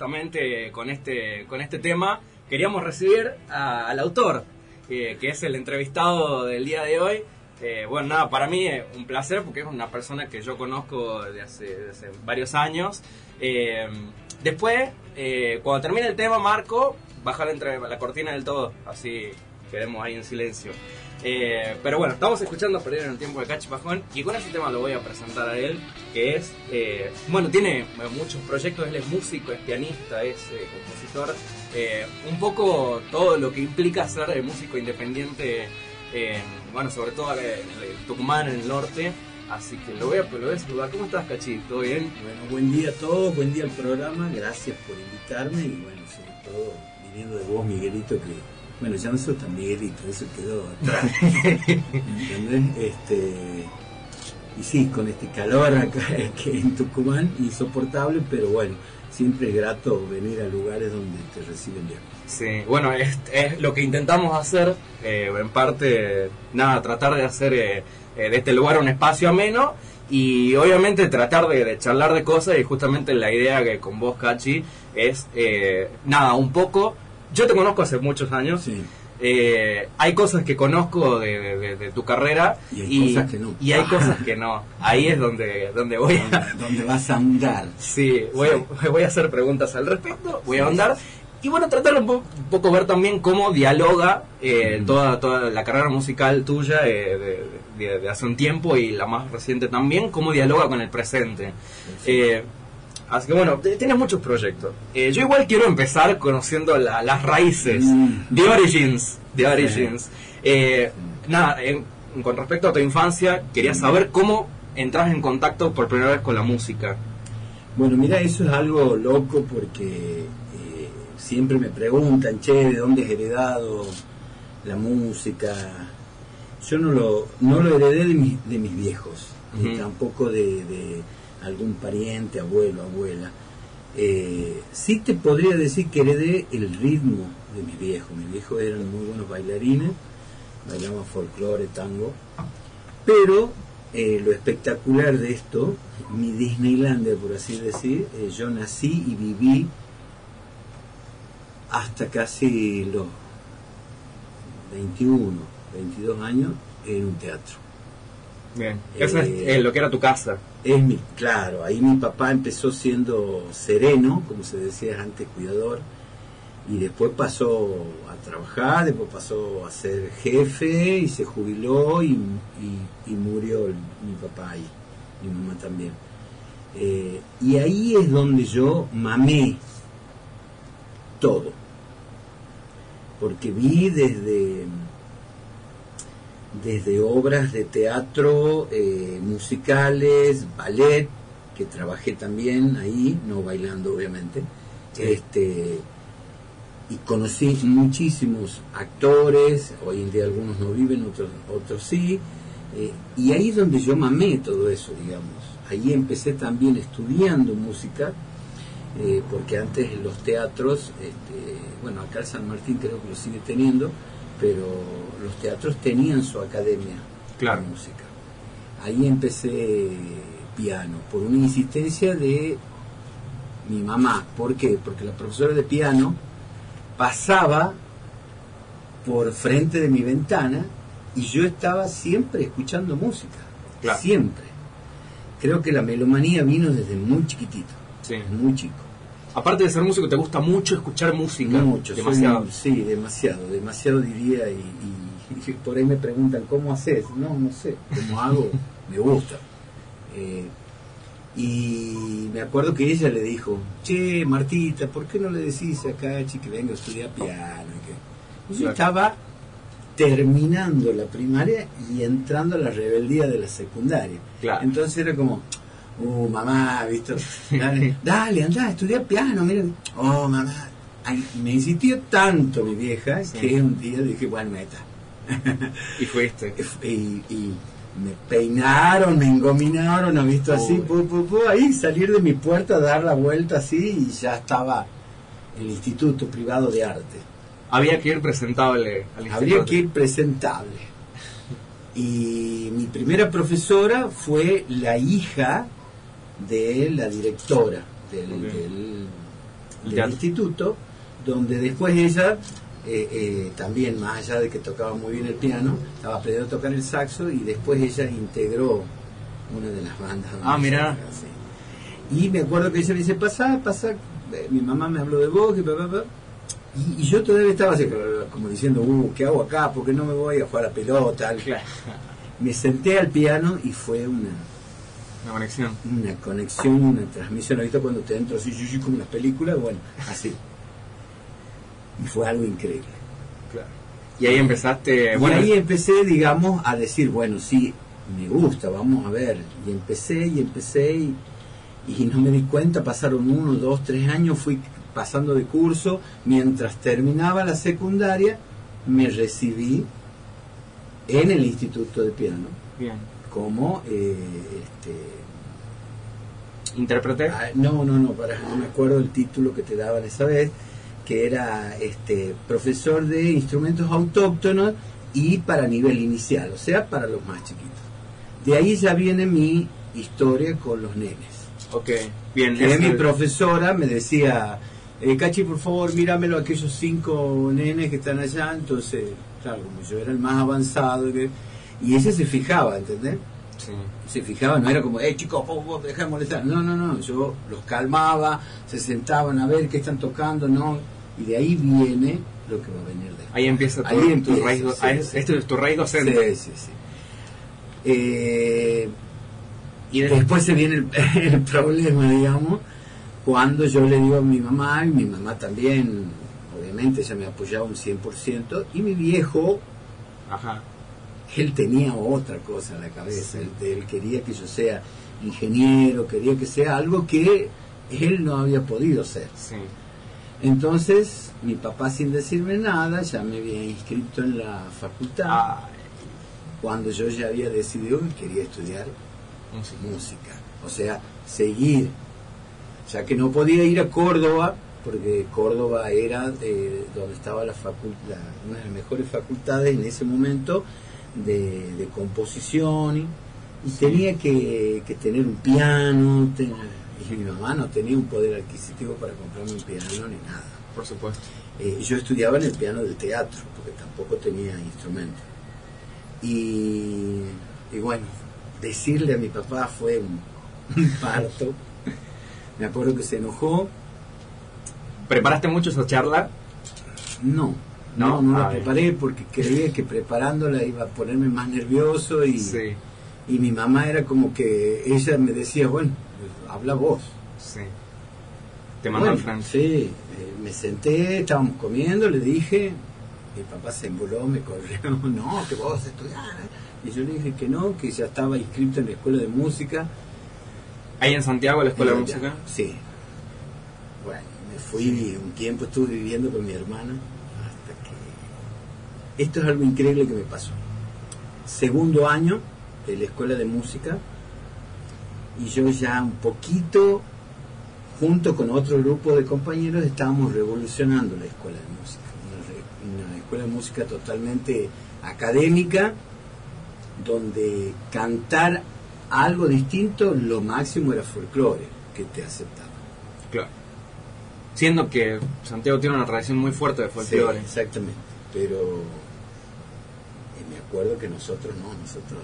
justamente con este, con este tema queríamos recibir al autor, que es el entrevistado del día de hoy. Eh, bueno, nada, para mí es un placer porque es una persona que yo conozco desde hace, varios años. Eh, después, eh, cuando termine el tema, Marco, bajar entre la cortina del todo, así quedemos ahí en silencio. Eh, pero bueno, estamos escuchando Perder en el tiempo de Cachi Pajón y con ese tema lo voy a presentar a él, que es, eh, bueno, tiene muchos proyectos, él es músico, es pianista, es eh, compositor, un poco todo lo que implica ser músico independiente, bueno, sobre todo en Tucumán, en el norte. Así que lo voy, a, lo saludar. ¿Cómo estás, Cachi? ¿Todo bien? Bueno, buen día a todos, buen día al programa, gracias por invitarme y bueno, sobre todo viniendo de vos, Miguelito, que bueno, ya no soy tan Miguelito, eso quedó atrás. ¿Entendés? Este, y sí, con este calor acá que en Tucumán, insoportable, pero bueno, siempre es grato venir a lugares donde te reciben bien. Sí, bueno, es, es lo que intentamos hacer, eh, en parte, nada, tratar de hacer eh, eh, de este lugar un espacio ameno y obviamente tratar de, de, charlar de cosas y justamente la idea que con vos, Cachi, es, nada, un poco yo te conozco hace muchos años. Eh, hay cosas que conozco de, tu carrera y hay cosas que no. Y hay cosas que no. Ahí es donde, donde voy a... Donde vas a ahondar. Sí, voy, A, voy a hacer preguntas al respecto, voy a ahondar. Y bueno, tratar un, poco ver también cómo dialoga eh, toda, toda la carrera musical tuya eh, de, hace un tiempo y la más reciente también, cómo dialoga con el presente. Así que bueno, tienes muchos proyectos. Eh, yo igual quiero empezar conociendo las raíces, mm. The Origins. The Origins. Eh, nada, con respecto a tu infancia, quería saber cómo entras en contacto por primera vez con la música. Bueno, mira, eso es algo loco porque eh, siempre me preguntan, che, ¿de dónde has heredado la música? Yo no lo, no lo heredé de, de mis viejos, tampoco de algún pariente, abuelo, abuela. Eh, sí te podría decir que heredé el ritmo de mis viejos. Mis viejos eran muy buenos bailarines, bailaban folclore, tango. Pero eh, lo espectacular de esto, mi Disneylandia, por así decir, eh, yo nací y viví hasta casi los 21, 22 años en un teatro. Bien, eso es lo que era tu casa. Es mi, claro, ahí mi papá empezó siendo sereno, como se decía antes, cuidador, y después pasó a trabajar, después pasó a ser jefe y se jubiló y, murió mi papá ahí, mi mamá también. Eh, y ahí es donde yo mamé todo, porque vi desde desde obras de teatro, eh, musicales, ballet, que trabajé también ahí, no bailando obviamente, este, y conocí muchísimos actores, hoy en día algunos no viven, otros, otros sí, eh, y ahí es donde yo mamé todo eso, digamos. Ahí empecé también estudiando música, eh, porque antes los teatros, este, bueno, acá el San Martín creo que lo sigue teniendo, pero los teatros tenían su academia de música. Ahí empecé piano, por una insistencia de mi mamá. ¿Por qué? Porque la profesora de piano pasaba por frente de mi ventana y yo estaba siempre escuchando música. Siempre. Creo que la melomanía vino desde muy chiquitito, muy chico aparte de ser músico, te gusta mucho escuchar música. Mucho, demasiado. sí, demasiado, demasiado diría. Y, por ahí me preguntan, ¿cómo haces? No, no sé, ¿cómo hago? me gusta. Eh, y me acuerdo que ella le dijo, che, Martita, ¿por qué no le decís a Cachi que venga a estudiar piano? Y yo estaba terminando la primaria y entrando a la rebeldía de la secundaria. Entonces era como, uh, mamá, ¿viste? Dale, dale, anda, estudia piano, mira. Oh, mamá. me insistió tanto mi vieja que un día dije, bueno, meta. y fuiste. Y, y, me peinaron, me engominaron, ¿no visto? Así, pu, pu, pu, ahí salir de mi puerta, dar la vuelta así y ya estaba el Instituto Privado de Arte. Había que ir presentable al instituto. Habría que ir presentable. Y mi primera profesora fue la hija de la directora del, instituto, donde después ella, eh, eh, también más allá de que tocaba muy bien el piano, estaba aprendiendo a tocar el saxo y después ella integró una de las bandas. Ah, sí. Y me acuerdo que ella me dice, pasá, pasá, eh, mi mamá me habló de vos, que pa, pa, pa". Y, y yo todavía estaba así, como diciendo, uh, ¿qué hago acá? ¿Por qué no me voy a jugar a pelota? Claro. Me senté al piano y fue una, Una conexión. una conexión, una transmisión. Ahorita cuando te entro así, así, como en las películas, bueno, así. Y fue algo increíble. Claro. Y ahí empezaste, bueno, y ahí empecé, digamos, a decir, bueno, sí, me gusta, vamos a ver. Y empecé y empecé y, y no me di cuenta, pasaron uno, dos, tres años, fui pasando de curso. Mientras terminaba la secundaria, me recibí en el Instituto de Piano bien. Como eh, este, Intérprete. Ah, no, no, no, para, no me acuerdo el título que te daban esa vez, que era este profesor de instrumentos autóctonos y para nivel inicial, o sea, para los más chiquitos. De ahí ya viene mi historia con los nenes. Ok, bien. Que mi el- profesora me decía, eh, Cachi, por favor, míramelo a aquellos cinco nenes que están allá. Entonces, claro, como yo era el más avanzado, que- y ese se fijaba, ¿entendés? Sí. se fijaba, no era como, eh chicos, vos, vos, dejá de molestar. No, no, no, yo los calmaba, se sentaban a ver qué están tocando, ¿no? Y de ahí viene lo que va a venir después. Ahí empieza tu, Ahí tu raíz. sí. Esto es tu raíz docente. Sí, sí, sí. Eh, Y de- después se viene el, el problema, digamos, cuando yo le digo a mi mamá, y mi mamá también, obviamente, ella me apoyaba un 100%, y mi viejo Ajá. Él tenía otra cosa en la cabeza, él, él quería que yo sea ingeniero, quería que sea algo que él no había podido ser. Sí. Entonces, mi papá sin decirme nada, ya me había inscrito en la facultad, Ah, cuando yo ya había decidido que quería estudiar música. música, o sea, seguir, ya que no podía ir a Córdoba, porque Córdoba era eh, donde estaba la facultad, una de las mejores facultades en ese momento de, de composición, y, y tenía que, que tener un piano, y mi mamá no tenía un poder adquisitivo para comprarme un piano ni nada. Por supuesto. Eh, yo estudiaba en el piano del teatro, porque tampoco tenía instrumento. Y, y bueno, decirle a mi papá fue un, un parto. Me acuerdo que se enojó. ¿Preparaste mucho esa charla? No, No, no, la preparé porque creía que preparándola iba a ponerme más nervioso y, Sí. y mi mamá era como que ella me decía, bueno, pues, habla vos. Sí. Te mandó Bueno, al. Sí, eh, me senté, estábamos comiendo, le dije, mi papá se emboló, me corrió, no, que vos estudiar. Y yo le dije que no, que ya estaba inscrito en la escuela de música. Ahí en Santiago, la escuela de Eh, música. Sí. Bueno, me fui, un tiempo estuve viviendo con mi hermana. Esto es algo increíble que me pasó. Segundo año de la escuela de música, y yo ya un poquito, junto con otro grupo de compañeros, estábamos revolucionando la escuela de música. Una, escuela de música totalmente académica, donde cantar algo distinto, lo máximo era folclore, que te aceptaba. Claro. Siendo que Santiago tiene una tradición muy fuerte de folclore. Sí, exactamente. Pero acuerdo que nosotros no, nosotros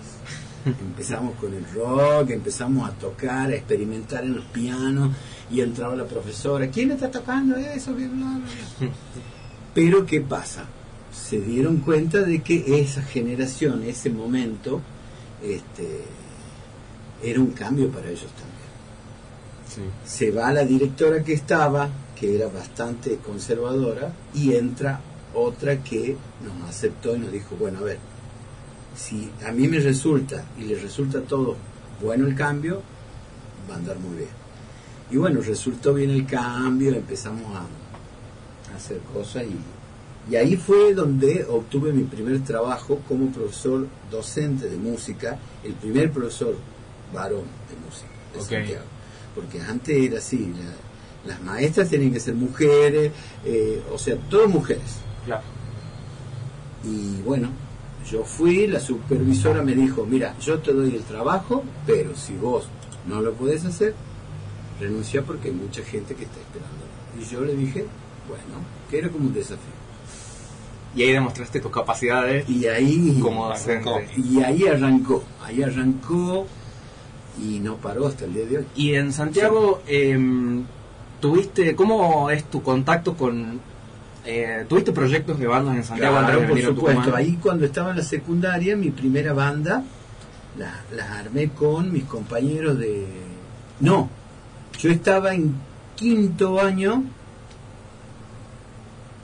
empezamos con el rock, empezamos a tocar, a experimentar en los pianos y entraba la profesora, ¿quién está tocando eso? Bla, bla, bla. Pero ¿qué pasa? Se dieron cuenta de que esa generación, ese momento, este, era un cambio para ellos también Sí. se va la directora que estaba, que era bastante conservadora, y entra otra que nos aceptó y nos dijo, bueno, a ver, si a mí me resulta y le resulta a todos bueno el cambio, va a andar muy bien. Y bueno, resultó bien el cambio, empezamos a, a hacer cosas y, y ahí fue donde obtuve mi primer trabajo como profesor docente de música, el primer profesor varón de música de. Santiago. Porque antes era así, la- las maestras tenían que ser mujeres, eh, o sea, todas mujeres. Claro. Y bueno, yo fui, la supervisora me dijo, mira, yo te doy el trabajo, pero si vos no lo podés hacer, renuncia porque hay mucha gente que está esperando Y yo le dije, bueno, que era como un desafío. Y ahí demostraste tus capacidades Y ahí, como docente. y ahí arrancó, ahí arrancó y no paró hasta el día de hoy. Y en Santiago, em, ¿tuviste, cómo es tu contacto con... eh, ¿Tuviste proyectos de bandas en Santiago Claro, por venir a supuesto. Tucumán? Ahí cuando estaba en la secundaria, mi primera banda la, la armé con mis compañeros de... No, yo estaba en quinto año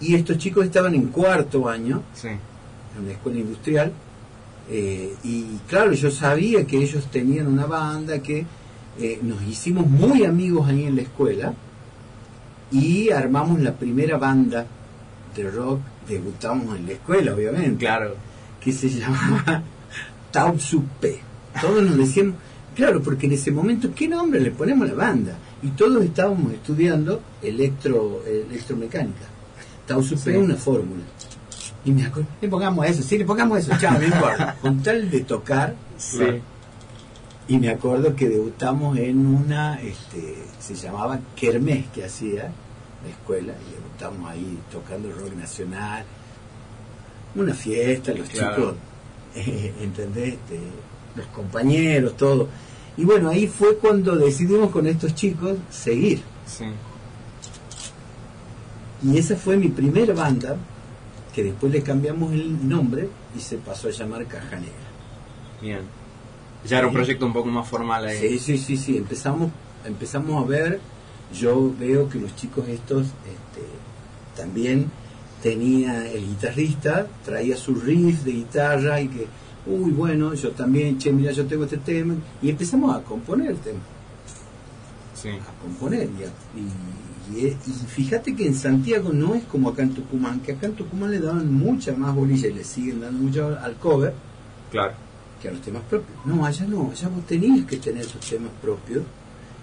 y estos chicos estaban en cuarto año Sí, en una escuela industrial. eh, y claro, yo sabía que ellos tenían una banda, que eh, nos hicimos muy amigos ahí en la escuela y armamos la primera banda de rock, debutamos en la escuela, obviamente, claro. que se llamaba Tau P. Todos nos decíamos, claro, porque en ese momento, ¿qué nombre le ponemos a la banda? Y todos estábamos estudiando electro, electromecánica. Tau P Sí. es una fórmula. Y me acuerdo, le pongamos eso, sí, le pongamos eso, chao, no importa. Con tal de tocar, Sí. y me acuerdo que debutamos en una, este, se llamaba Kermés que hacía la escuela, y debutamos ahí tocando rock nacional, una fiesta, los Claro. chicos, eh, ¿entendés? Este, los compañeros, todo. Y bueno, ahí fue cuando decidimos con estos chicos seguir. Sí. Y esa fue mi primera banda, que después le cambiamos el nombre y se pasó a llamar Caja Negra. Bien. Ya era un proyecto un poco más formal ahí. Sí, sí, sí, sí. Empezamos, empezamos a ver, yo veo que los chicos estos este, también tenía el guitarrista, traía su riff de guitarra y que, uy, bueno, yo también, che, mira, yo tengo este tema. Y empezamos a componer tema, Sí. a componer. Y, y- y- y fíjate que en Santiago no es como acá en Tucumán, que acá en Tucumán le daban mucha más bolilla y le siguen dando mucho al cover Claro. que a los temas propios. No, allá no, allá vos tenías que tener sus temas propios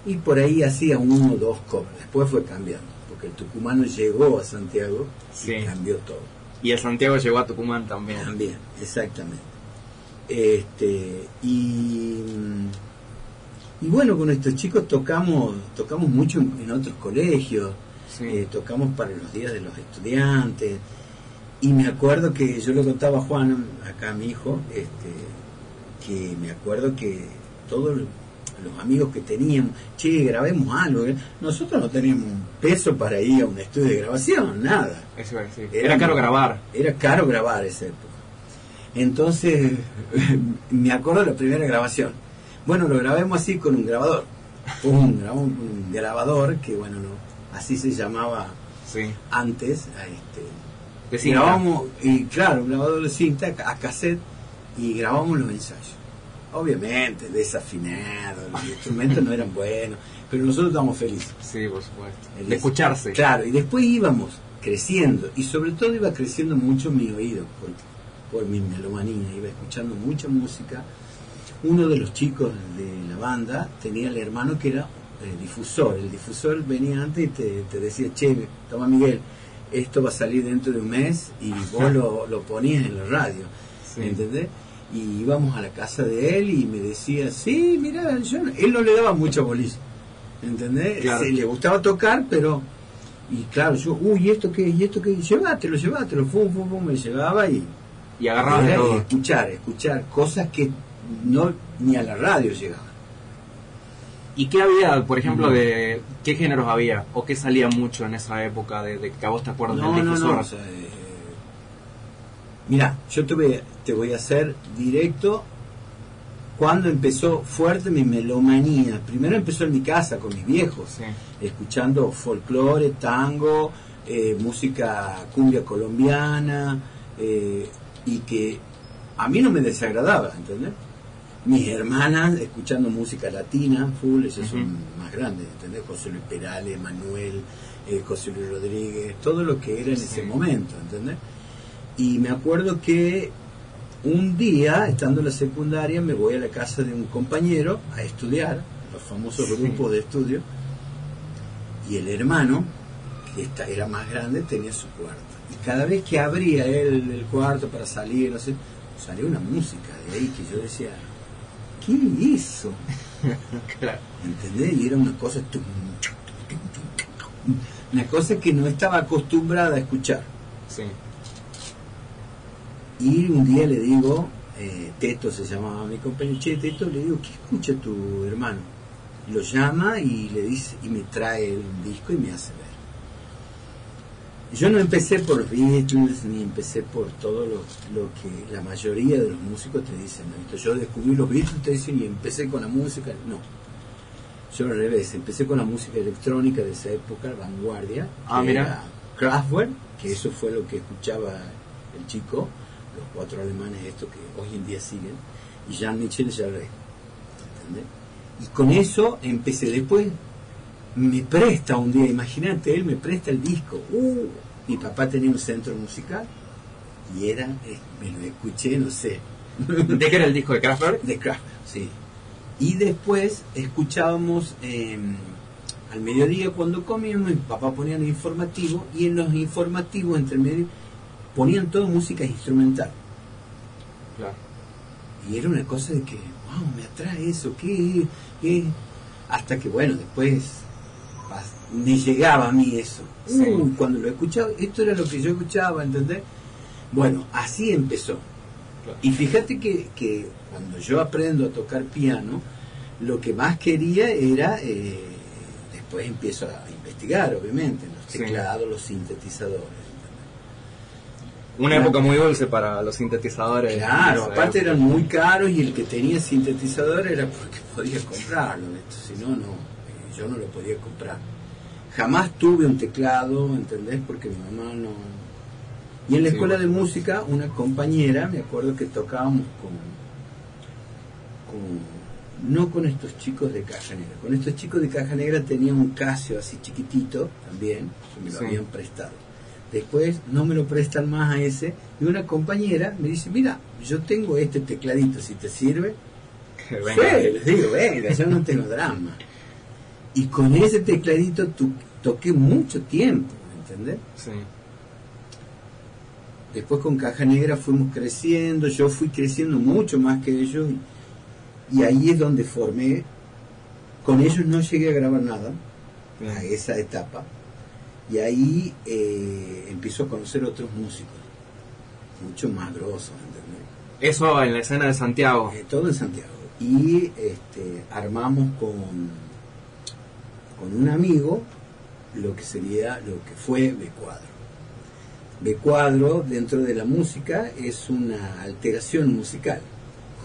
y por ahí hacía uno o dos covers. Después fue cambiando, porque el tucumano llegó a Santiago Sí. y cambió todo. Y el Santiago llegó a Tucumán también. También, exactamente. Este, y, y bueno, con estos chicos tocamos, tocamos mucho en, en otros colegios, Sí. eh, tocamos para los días de los estudiantes. Y me acuerdo que yo le contaba a Juan, acá a mi hijo, este, que me acuerdo que todos los amigos que teníamos, che, grabemos algo. ¿eh? Nosotros no teníamos un peso para ir a un estudio de grabación, nada. Eso a decir. Era Era caro grabar. Era caro grabar esa época. Entonces, me acuerdo de la primera grabación. Bueno, lo grabemos así con un grabador. Un, grabamos un grabador que, bueno, no, así se llamaba Sí. antes. a Este, De cinta. grabamos, y claro, un grabador de cinta a cassette y grabamos los ensayos. Obviamente, desafinado, los instrumentos no eran buenos, pero nosotros estábamos felices. Sí, por supuesto. El- De escucharse. Claro, y después íbamos creciendo, y sobre todo iba creciendo mucho mi oído por, por mi melomanía, iba escuchando mucha música. Uno de los chicos de la banda tenía el hermano que era eh, difusor. El difusor venía antes y te, te decía, che, toma Miguel, esto va a salir dentro de un mes y vos lo, lo ponías en la radio. Sí. ¿Entendés? Y íbamos a la casa de él y me decía, sí, mira, yo no-". él no le daba mucha bolilla. ¿Entendés? Claro. Le gustaba tocar, pero. Y claro, yo, uy, ¿y esto qué? ¿Y esto qué? Llévatelo, llévatelo, fum, fum, fum, me llevaba y. Y agarrabas de todo. escuchar, escuchar cosas que no ni a la radio llegaban. ¿Y qué había, por ejemplo, de qué géneros había? ¿O qué salía mucho en esa época de, de que a vos te acuerdas No, del no, difusor? no. o sea, eh, mira, yo a- te voy a hacer directo cuando empezó fuerte mi melomanía. Primero empezó en mi casa con mis viejos, Sí. escuchando folclore, tango, eh, música cumbia colombiana, eh, y que a mí no me desagradaba, ¿entendés? Mis hermanas escuchando música latina, full, ellas son más grandes, ¿entendés? José Luis Perales, Manuel, eh, José Luis Rodríguez, todo lo que era en Sí. ese momento, ¿entendés? Y me acuerdo que un día, estando en la secundaria, me voy a la casa de un compañero a estudiar, los famosos Sí. grupos de estudio, y el hermano, que esta- era más grande, tenía su cuarto. Y cada vez que abría él el cuarto para salir, no sé, salía una música de ahí que yo decía, ¿qué hizo? Claro. ¿Entendés? Y era una cosa... Una cosa que no estaba acostumbrada a escuchar. Sí. Y un día le digo, eh, Teto se llamaba mi compañero, che, Teto, le digo, ¿qué escucha tu hermano? Lo llama y le dice, y me trae un disco y me hace ver. Yo no empecé por los Beatles, ni empecé por todo lo, lo que la mayoría de los músicos te dicen. ¿no? Yo descubrí los Beatles, te dicen, y empecé con la música. No. Yo al revés, empecé con la música electrónica de esa época, vanguardia. Ah, que mira. era Kraftwerk, que eso fue lo que escuchaba el chico, los cuatro alemanes estos que hoy en día siguen, y Jean-Michel Jarre. ¿entendés? Y con eso empecé. Después me presta un día, imagínate, él me presta el disco. Uh, mi papá tenía un centro musical y era, eh, me lo escuché, no sé, ¿De qué era el disco de Kraftwerk? de Kraftwerk, sí. Y después escuchábamos eh, al mediodía cuando comíamos, mi papá ponía el informativo y en los informativos entre medio ponían toda música instrumental. Claro. Y era una cosa de que, wow, me atrae eso, ¿qué? qué? Hasta que, bueno, después me llegaba a mí eso. Sí. Uy, cuando lo escuchaba, esto era lo que yo escuchaba, ¿entendés? Bueno, así empezó. Claro. Y fíjate que, que cuando yo aprendo a tocar piano, lo que más quería era, eh, después empiezo a investigar, obviamente, los Sí. teclados, los sintetizadores. Una Claro. época muy dulce para los sintetizadores. Claro, aparte época. eran muy caros y el que tenía sintetizador era porque podía comprarlo, si no, no, eh, yo no lo podía comprar. Jamás tuve un teclado, ¿entendés? Porque mi mamá no... Y en la Sí, escuela de música, una compañera, me acuerdo que tocábamos con, con- no con estos chicos de Caja Negra, con estos chicos de Caja Negra tenía un Casio así chiquitito también, que me lo Sí. habían prestado. Después no me lo prestan más a ese y una compañera me dice, mira, yo tengo este tecladito, si te sirve. Venga. les digo, venga, yo no tengo drama. Y con ese tecladito tu- toqué mucho tiempo, ¿me entendés? Sí. Después con Caja Negra fuimos creciendo, yo fui creciendo mucho más que ellos y, y ahí es donde formé. Con ellos no llegué a grabar nada Bien. a esa etapa y ahí eh, empiezo a conocer otros músicos, mucho más grosos, ¿entendés? Eso en la escena de Santiago. Eh, todo en Santiago. Y este, armamos con, con un amigo lo que sería, lo que fue B-Cuadro. B-Cuadro dentro de la música es una alteración musical.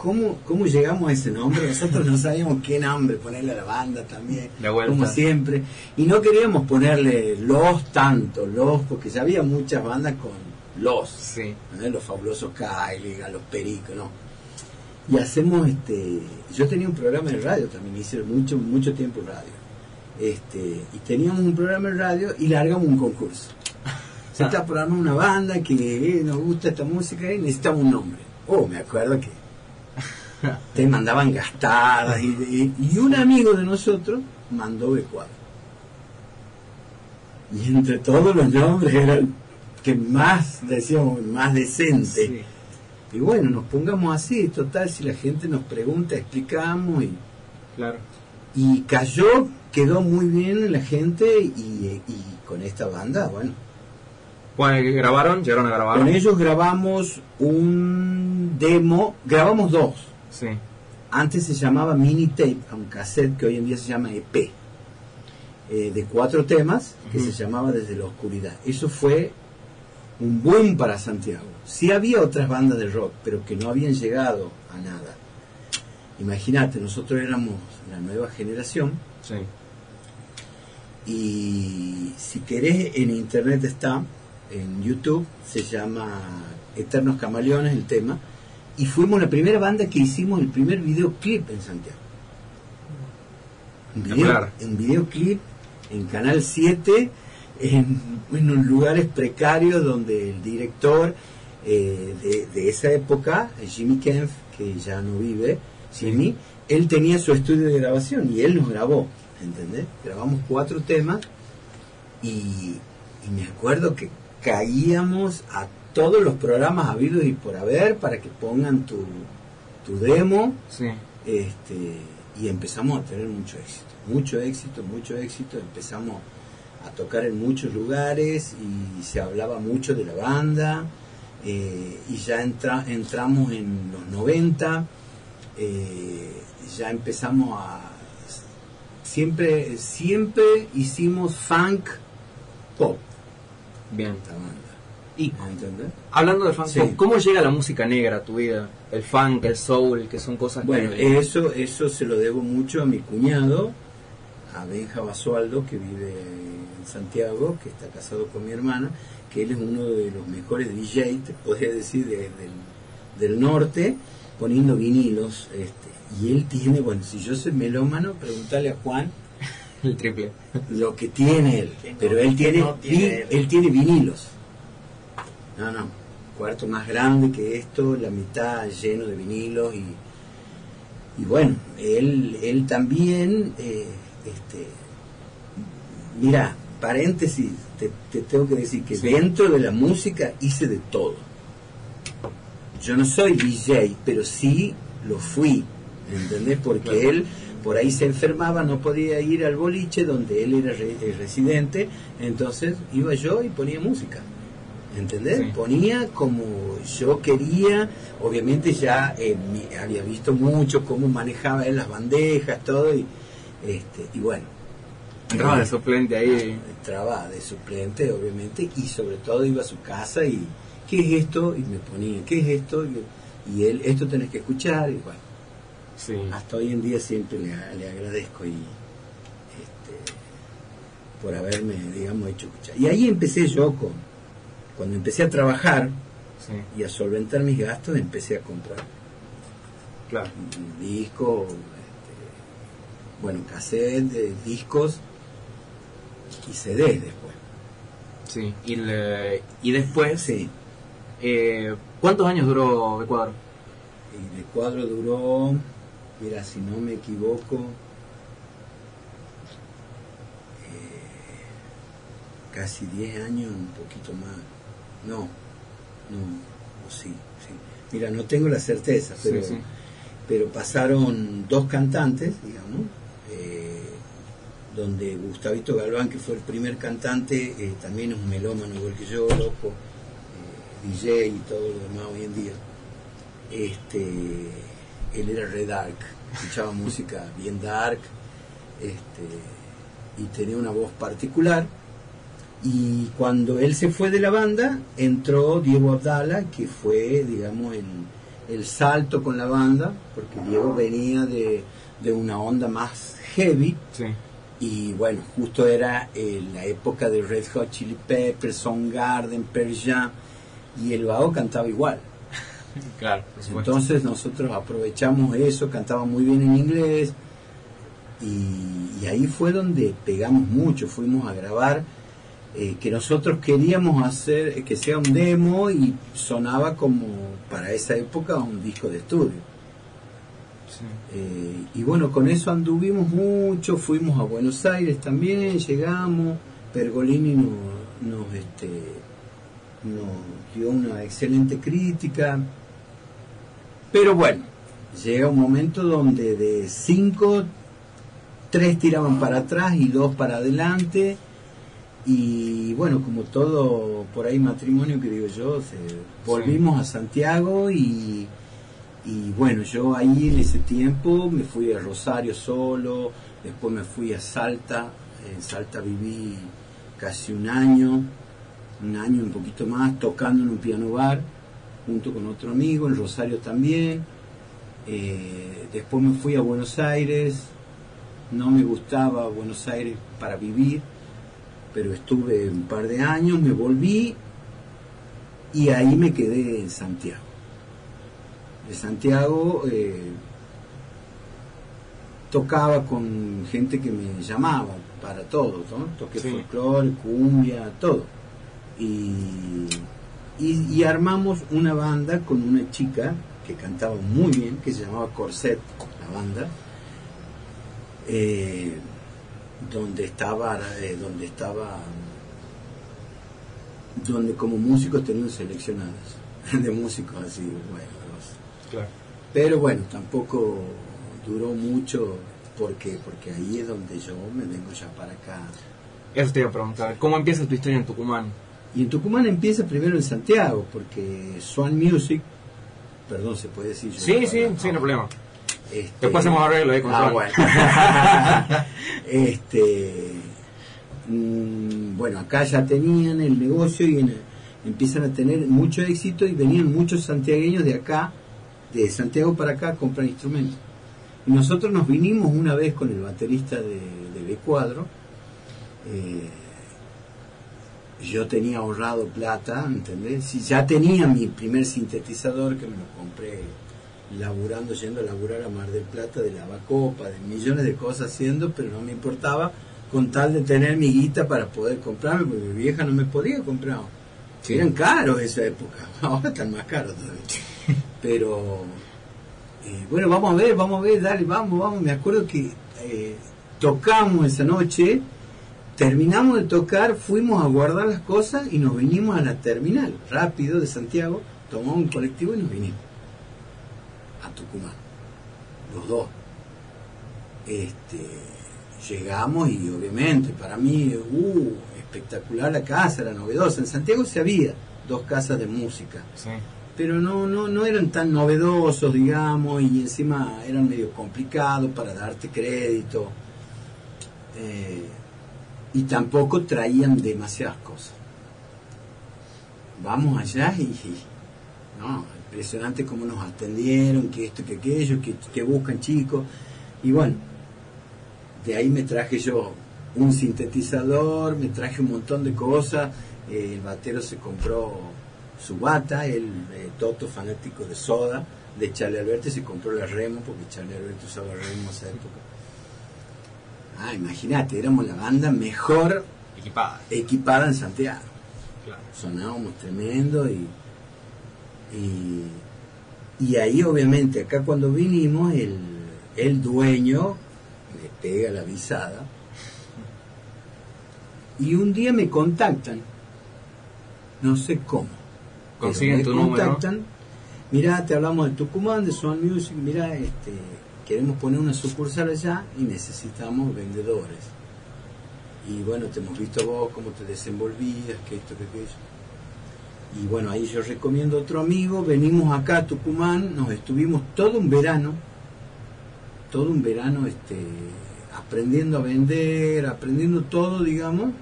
¿Cómo, ¿Cómo llegamos a ese nombre? Nosotros no sabíamos qué nombre ponerle a la banda también, como siempre. Y no queríamos ponerle los tanto, los, porque ya había muchas bandas con los. Sí. ¿no? los fabulosos Kylie, los Pericos, ¿no? Y hacemos, este, yo tenía un programa de radio también, hice mucho, mucho tiempo radio. Este, y teníamos un programa de radio y largamos un concurso. Se está armar una banda que eh, nos gusta esta música y necesitamos un nombre. Oh, me acuerdo que te mandaban gastadas y, y- y un amigo de nosotros mandó B4. Y entre todos los nombres era el que más, decíamos, más decente. Sí. Y bueno, nos pongamos así, total, si la gente nos pregunta, explicamos y, Claro. y cayó, quedó muy bien la gente y, y con esta banda, bueno. Bueno, ¿qué grabaron? ¿Llegaron a grabar? Con ellos grabamos un demo, grabamos dos. Sí. Antes se llamaba mini tape, a un cassette que hoy en día se llama EP, eh, de cuatro temas que se llamaba Desde la Oscuridad. Eso fue un boom para Santiago. Sí había otras bandas de rock, pero que no habían llegado a nada. Imagínate, nosotros éramos la nueva generación Sí. y si querés en internet está, en YouTube, se llama Eternos Camaleones el tema, y fuimos la primera banda que hicimos el primer videoclip en Santiago. Un, video, un videoclip en Canal 7, en, en lugares precarios donde el director eh, de, de esa época, Jimmy Kempf, que ya no vive, Jimmy, él tenía su estudio de grabación y él nos grabó, ¿entendés? Grabamos cuatro temas y, y me acuerdo que caíamos a todos los programas habidos y por haber para que pongan tu, tu demo Sí. este, y empezamos a tener mucho éxito, mucho éxito, mucho éxito, empezamos a tocar en muchos lugares y se hablaba mucho de la banda eh, y ya entra, entramos en los 90, eh, ya empezamos a... Siempre, siempre hicimos funk pop. Bien. Y ¿Entendés? hablando de funk, Sí. ¿cómo llega la música negra a tu vida? El funk, el soul, que son cosas Bueno, que... eso, eso se lo debo mucho a mi cuñado, a Benja Basualdo, que vive en Santiago, que está casado con mi hermana, que él es uno de los mejores DJ, te podría decir, de- del, del norte, poniendo vinilos. Este, y él tiene, bueno, si yo soy melómano, preguntarle a Juan el triple. lo que tiene él. Pero él tiene, no tiene vi- él. él tiene vinilos. No, no. Cuarto más grande que esto, la mitad lleno de vinilos y, y bueno, él, él también, eh, este, mira, paréntesis, te, te tengo que decir que Sí. dentro de la música hice de todo. Yo no soy DJ, pero sí lo fui, ¿entendés? Porque Claro. él por ahí se enfermaba, no podía ir al boliche donde él era re- residente, entonces iba yo y ponía música. ¿Entendés? Sí. Ponía como yo quería, obviamente ya eh, había visto mucho cómo manejaba él las bandejas, todo, y, este, y bueno, Entraba de suplente ahí. entraba de suplente, obviamente, y sobre todo iba a su casa y, ¿qué es esto? Y me ponía, ¿qué es esto? Y, y él, esto tenés que escuchar, y bueno, Sí. hasta hoy en día siempre le, le agradezco y este, por haberme, digamos, hecho escuchar. Y ahí empecé yo con, cuando empecé a trabajar Sí, y a solventar mis gastos, empecé a comprar claro. discos, este, bueno, cassette, eh, discos y CDs después. Sí. Y, le- y después, Sí, eh, ¿cuántos años duró Ecuador? el cuadro duró, mira, si no me equivoco, eh, casi 10 años, un poquito más. No, no, sí, sí. Mira, no tengo la certeza, pero, sí, sí. pero pasaron dos cantantes, digamos, eh, donde Gustavito Galván, que fue el primer cantante, eh, también es un melómano igual que yo, loco, eh, DJ y todo lo demás hoy en día. Este, él era re dark, escuchaba música bien dark, este, y tenía una voz particular. Y cuando él se fue de la banda, entró Diego Abdala, que fue, digamos, el, el salto con la banda, porque Diego venía de, de una onda más heavy, Sí. y bueno, justo era eh, la época de Red Hot Chili Peppers, Soundgarden, Pearl Jam, y el vago cantaba igual. Claro. Entonces nosotros aprovechamos eso, cantaba muy bien en inglés, y, y ahí fue donde pegamos mucho, fuimos a grabar, eh, que nosotros queríamos hacer eh, que sea un demo y sonaba como para esa época un disco de estudio. Sí. Eh, y bueno, con eso anduvimos mucho, fuimos a Buenos Aires también, llegamos, Pergolini nos, nos, este, nos dio una excelente crítica, pero bueno, llega un momento donde de cinco, tres tiraban para atrás y dos para adelante, y bueno, como todo por ahí matrimonio que digo yo, se- volvimos a Santiago y... Y bueno, yo ahí en ese tiempo me fui a Rosario solo, después me fui a Salta, en Salta viví casi un año, un año un poquito más, tocando en un piano bar, junto con otro amigo, en Rosario también. Eh, después me fui a Buenos Aires, no me gustaba Buenos Aires para vivir, pero estuve un par de años, me volví y ahí me quedé en Santiago de Santiago eh, tocaba con gente que me llamaba para todo, ¿no? Toqué Sí. folclore, cumbia, todo. Y, y, y armamos una banda con una chica que cantaba muy bien, que se llamaba Corset, la banda, eh, donde estaba, eh, donde estaba, donde como músicos tenían seleccionados, de músicos así, bueno, Claro. pero bueno, tampoco duró mucho porque porque ahí es donde yo me vengo ya para acá Eso te iba a preguntar. ¿Cómo empieza tu historia en Tucumán? Y en Tucumán empieza primero en Santiago, porque Swan Music, perdón, se puede decir. Sí, sí, sí, no problema. Este, Después hacemos arreglo ahí con Ah, bueno. este, mm, bueno, acá ya tenían el negocio y en- empiezan a tener mucho éxito y venían muchos santiagueños de acá, de Santiago para acá, a comprar instrumentos. Y nosotros nos vinimos una vez con el baterista de, de B Cuadro. eh, yo tenía ahorrado plata, ¿entendés? Si ya tenía mi primer sintetizador que me lo compré laburando, yendo a laburar a Mar del Plata, de lavacopa, de millones de cosas haciendo, pero no me importaba con tal de tener mi guita para poder comprarme, porque mi vieja no me podía comprar. Sí. Eran caros esa época, ahora están más caros todavía. Pero, eh, bueno, vamos a ver, vamos a ver, dale, vamos, vamos. Me acuerdo que eh, tocamos esa noche, terminamos de tocar, fuimos a guardar las cosas y nos vinimos a la terminal, rápido, de Santiago, tomamos un colectivo y nos vinimos a Tucumán, los dos. Este, llegamos y obviamente para mí, uh, espectacular la casa, era novedosa. En Santiago se había dos casas de música, Sí. pero no, no, no eran tan novedosos, digamos, y encima eran medio complicados para darte crédito. Eh, y tampoco traían demasiadas cosas. Vamos allá y, y- no, impresionante cómo nos atendieron, que esto, que aquello, que, que buscan chicos. Y bueno, de ahí me traje yo un sintetizador, me traje un montón de cosas. eh, el batero se compró su bata, el eh, Toto fanático de Soda, de Charlie Alberti se compró la Remo, porque Charlie Alberti usaba Remo en esa época. Ah, imagínate, éramos la banda mejor Equipada. equipada en Santiago. Claro. Sonábamos tremendo y, y, y ahí obviamente acá cuando vinimos el, el dueño me pega la visada y un día me contactan, no sé cómo. Consiguen me tu número. contactan, Mirá, te hablamos de Tucumán, de Swan Music, mirá, este, queremos poner una sucursal allá y necesitamos vendedores. Y bueno, te hemos visto vos, cómo te desenvolvías, que esto, que aquello. Y bueno, ahí yo recomiendo a otro amigo, venimos acá a Tucumán, nos estuvimos todo un verano, todo un verano este, aprendiendo a vender, aprendiendo todo, digamos,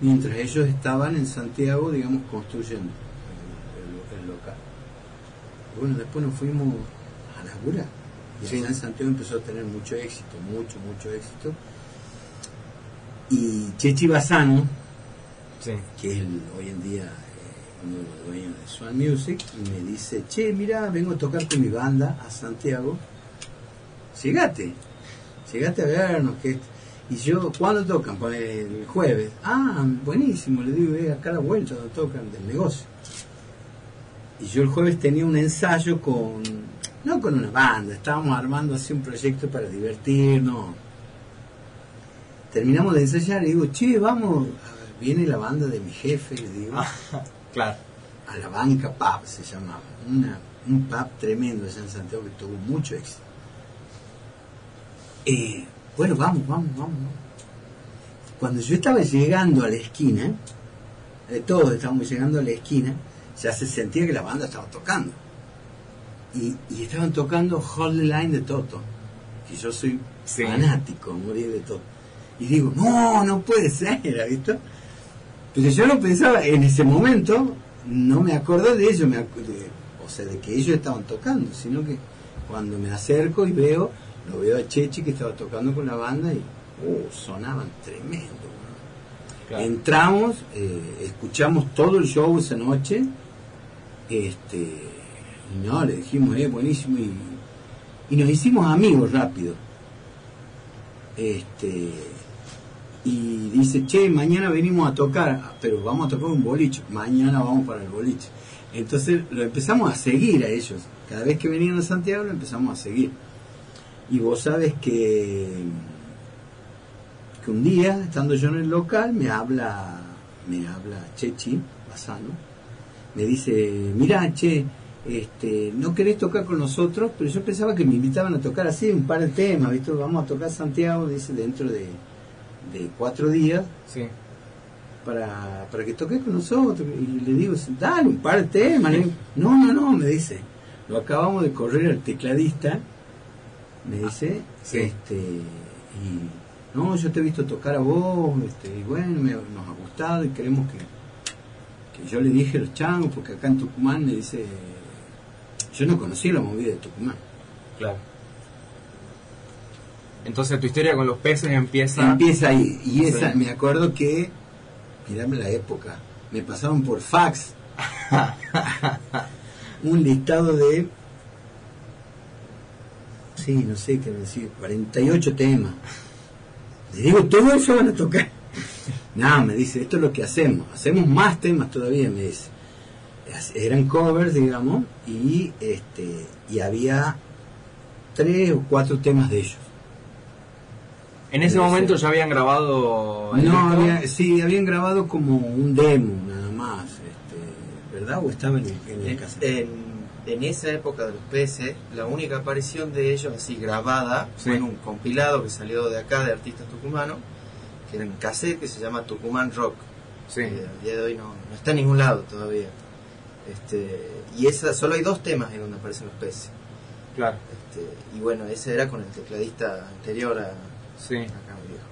mientras ellos estaban en Santiago, digamos, construyendo el, el- el local. Y bueno, después nos fuimos a laburar. Y Sí. en Santiago empezó a tener mucho éxito, mucho, mucho éxito. Y Chechi Bazano, Sí. que es el- hoy en día uno de los dueños de Swan Music, y me dice, che, mira, vengo a tocar con mi banda a Santiago, llegate, llegate a vernos, que y yo, ¿cuándo tocan? Pues el jueves. Ah, buenísimo, le digo, "Eh, acá a la vuelta donde tocan del negocio. Y yo el jueves tenía un ensayo con, no con una banda, estábamos armando así un proyecto para divertirnos. Terminamos de ensayar y digo, che, vamos, viene la banda de mi jefe, le digo, Claro. a la banca pub se llamaba, una, un pub tremendo allá en Santiago que tuvo mucho éxito. Eh, bueno, vamos, vamos, vamos. Cuando yo estaba llegando a la esquina, eh, todos estábamos llegando a la esquina, ya se sentía que la banda estaba tocando. Y, y estaban tocando Hold the Line de Toto, que yo soy Sí. fanático, morir de Toto. Y digo, no, no puede ser, ¿ha visto? Pero yo no pensaba, en ese momento, no me acordé de ellos, me de- o sea, de que ellos estaban tocando, sino que cuando me acerco y veo, lo veo a Chechi que estaba tocando con la banda y uh, sonaban tremendo. ¿no? Claro. Entramos, eh, escuchamos todo el show esa noche, este, y no, le dijimos, eh, buenísimo, y, y nos hicimos amigos rápido. Este, y dice, che, mañana venimos a tocar, pero vamos a tocar un boliche, mañana vamos para el boliche. Entonces lo empezamos a seguir a ellos. Cada vez que venían a Santiago lo empezamos a seguir. Y vos sabes que, que un día, estando yo en el local, me habla, me habla Chechi Basano, me dice, mira, che, este, no querés tocar con nosotros, pero yo pensaba que me invitaban a tocar así un par de temas, ¿viste? Vamos a tocar Santiago, dice, dentro de, de cuatro días Sí. para, para que toques con nosotros. Y le digo, dale un par de temas. No, no, no, me dice. Lo acabamos de correr al tecladista, me dice, Sí. este, y no, yo te he visto tocar a vos, este, y bueno, me- nos ha gustado y queremos que, que yo le dije a los changos, porque acá en Tucumán me dice, yo no conocí la movida de Tucumán. Claro. Entonces tu historia con los peces empieza... Empieza ahí. Y esa, Sí. me acuerdo que, mirame la época, me pasaban por fax un listado de, sí, no sé qué decir, 48 temas. Le digo, todo eso van a tocar. No, me dice, esto es lo que hacemos. Hacemos más temas todavía, me dice. Eran covers, digamos, y este y había tres o cuatro temas de ellos. En ese momento ya habían grabado... No, había, sí, habían grabado como un demo nada más, este, ¿verdad? ¿O estaba en, en la En, casa? en, en esa época de los peces, la única aparición de ellos así grabada Sí. fue en un compilado que salió de acá de artistas tucumanos, que era en cassette que se llama Tucumán Rock. Sí. que al día de hoy no, no está en ningún lado todavía. Este, y esa, solo hay dos temas en donde aparecen los peces. Claro. Este, y bueno, ese era con el tecladista anterior a, Sí.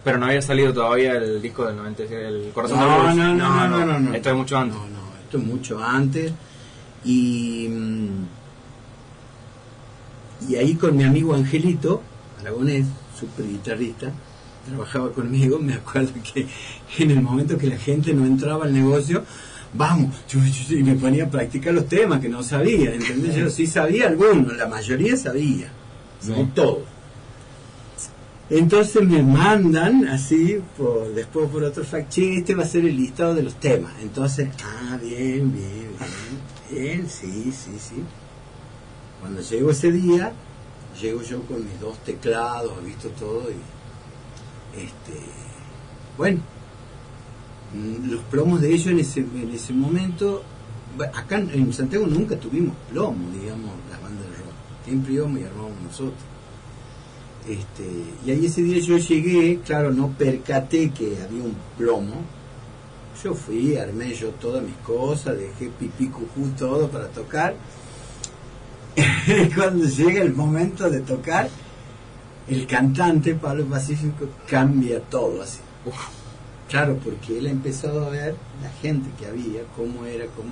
Pero no había salido todavía el disco del 96, el Corazón No, Blues. no, no, no, no, no. Esto es mucho antes. No, no, esto es mucho antes. Y, mm, y ahí con mi amigo Angelito, aragonés, super guitarrista, trabajaba conmigo, me acuerdo que en el momento que la gente no entraba al negocio, vamos, y me ponía a practicar los temas que no sabía, ¿entendés? Yo sí sabía algunos, la mayoría sabía, Sí. no todos. Entonces me mandan así, por, después por otro fact, este va a ser el listado de los temas. Entonces, ah, bien, bien, bien, bien, sí, sí, sí. Cuando llego ese día, llego yo con mis dos teclados, he visto todo y, este, bueno, mm, los plomos de ellos en ese, en ese momento, acá en Santiago nunca tuvimos plomo, digamos, las bandas de rock. Siempre íbamos y armábamos nosotros. Este, y ahí ese día yo llegué, claro, no percaté que había un plomo. Yo fui, armé yo todas mis cosas, dejé pipí, cujú, todo para tocar. Cuando llega el momento de tocar, el cantante, Pablo Pacífico, cambia todo así. Claro, porque él ha empezado a ver la gente que había, cómo era, cómo...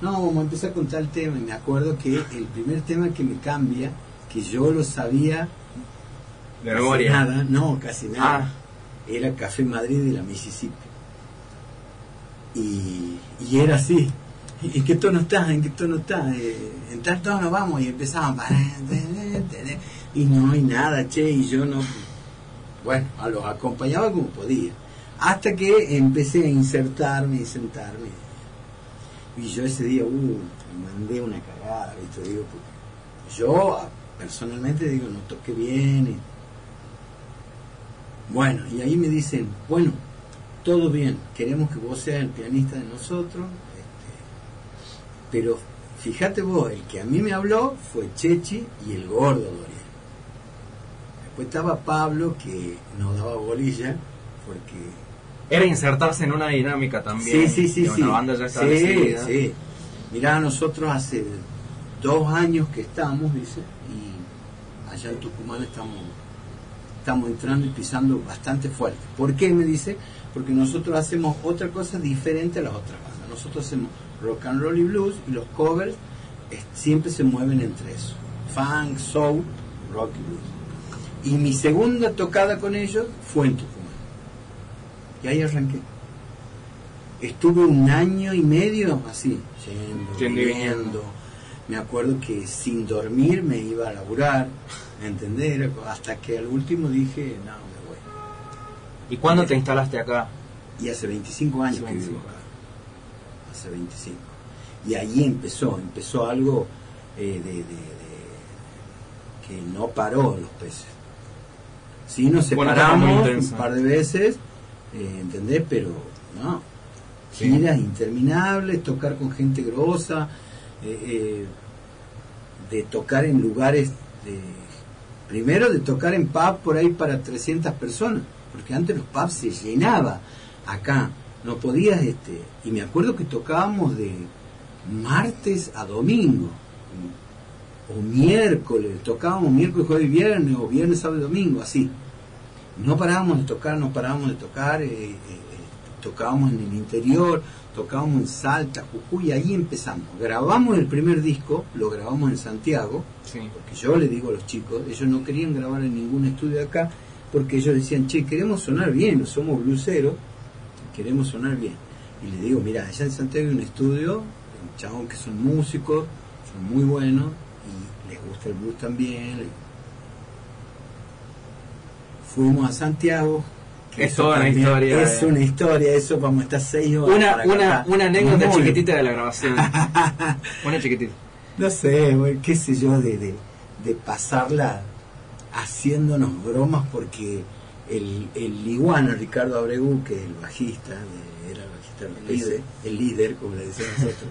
No, vamos a empezar con tal tema. Y me acuerdo que el primer tema que me cambia, que yo lo sabía De casi memoria. nada, no, casi nada. Ah, Era Café Madrid y la Mississippi. Y, y era así. ¿En qué tono estás? ¿En qué tono estás? Eh, en tal tono vamos y empezaban. Y no hay nada, che, y yo no. Bueno, a los acompañaba como podía. Hasta que empecé a insertarme y sentarme. Y yo ese día, uh, me mandé una cagada, ¿viste? Digo, porque yo personalmente digo, no toqué bien. y- bueno, y ahí me dicen, bueno, todo bien, queremos que vos seas el pianista de nosotros, este, pero fíjate vos, el que a mí me habló fue Chechi y el gordo Dorian. Después estaba Pablo, que no daba bolilla, porque era insertarse en una dinámica Sí, también. sí, sí, sí. una banda ya sí, establecida. sí. Mirá, nosotros hace dos años que estamos, dice, y allá en Tucumán estamos, estamos entrando y pisando bastante fuerte. ¿Por qué? Me dice, porque nosotros hacemos otra cosa diferente a las otras bandas. Nosotros hacemos rock and roll y blues y los covers eh, siempre se mueven entre eso. Funk, soul, rock y blues. Y mi segunda tocada con ellos fue en Tucumán. Y ahí arranqué. Estuve un año y medio así, yendo, viniendo. Me acuerdo que sin dormir me iba a laburar, ¿entendés? Hasta que al último dije, no, me voy. ¿Y cuándo te instalaste acá? Y hace 25 años Hace que vivo 25. acá. Hace 25. Y ahí empezó, empezó algo eh, de, de- de- que no paró los peces. Sí, nos separamos un intensa. par de veces, eh, ¿entendés? Pero no. Sí. Giras interminables, tocar con gente grosa, eh, de tocar en lugares de... Primero de tocar en pub por ahí para 300 personas. porque antes los pubs se llenaba acá, no podías, este, y me acuerdo que tocábamos de martes a domingo, o miércoles, tocábamos miércoles, jueves y viernes, o viernes, sábado y domingo, así. No parábamos de tocar, no parábamos de tocar, eh, eh, eh, tocábamos en el interior, tocábamos en Salta, Jujuy, ahí empezamos. Grabamos el primer disco, lo grabamos en Santiago, Sí. porque yo le digo a los chicos, ellos no querían grabar en ningún estudio acá, porque ellos decían, che, queremos sonar bien, somos bluseros, queremos sonar bien. Y le digo, mira, allá en Santiago hay un estudio, un chabón que son músicos, son muy buenos, y les gusta el blues también. Fuimos a Santiago. Es toda una historia, Es eh. una historia, eso vamos a estar seis horas. Una, una, una anécdota Muy- chiquitita de la grabación. una chiquitita. no sé, qué sé yo, de, de, de pasarla haciéndonos bromas porque el, el iguana Ricardo Abregu, que es el bajista, de- era el bajista El líder. el líder, como le decían nosotros,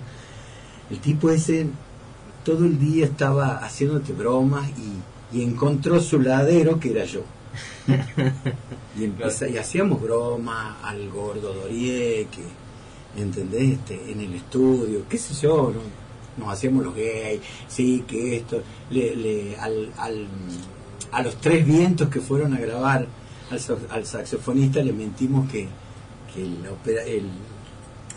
el tipo ese todo el día estaba haciéndote bromas y, y encontró su ladero que era yo. y, empeza- y hacíamos bromas al gordo Dorie, que, ¿entendés? Este, en el estudio, qué sé yo, ¿no? nos hacíamos los gays, sí, que esto, le, le- al, al- a los tres vientos que fueron a grabar al, al saxofonista le mentimos que, que el, opera- el,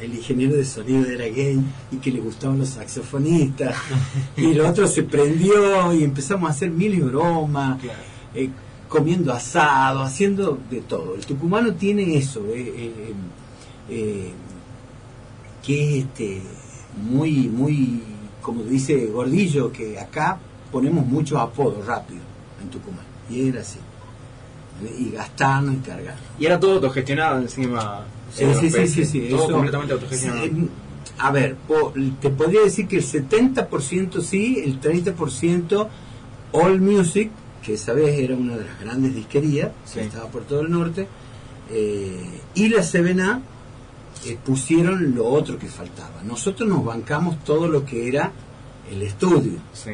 el ingeniero de sonido era gay y que le gustaban los saxofonistas y el otro se prendió y empezamos a hacer mil y bromas eh, comiendo asado, haciendo de todo. El tucumano tiene eso, eh, eh, eh, que es este, muy, muy, como dice Gordillo, que acá ponemos muchos apodos rápido en Tucumán. Y era así. Y gastarnos y cargar. Y era todo autogestionado encima. Sí, eh, sí, sí, sí, sí, Todo eso- completamente autogestionado. Sí, a ver, po- te podría decir que el 70% sí, el 30% All Music, que esa vez era una de las grandes disquerías, Sí. que estaba por todo el norte, eh, y la 7A eh, pusieron lo otro que faltaba. Nosotros nos bancamos todo lo que era el estudio, Sí.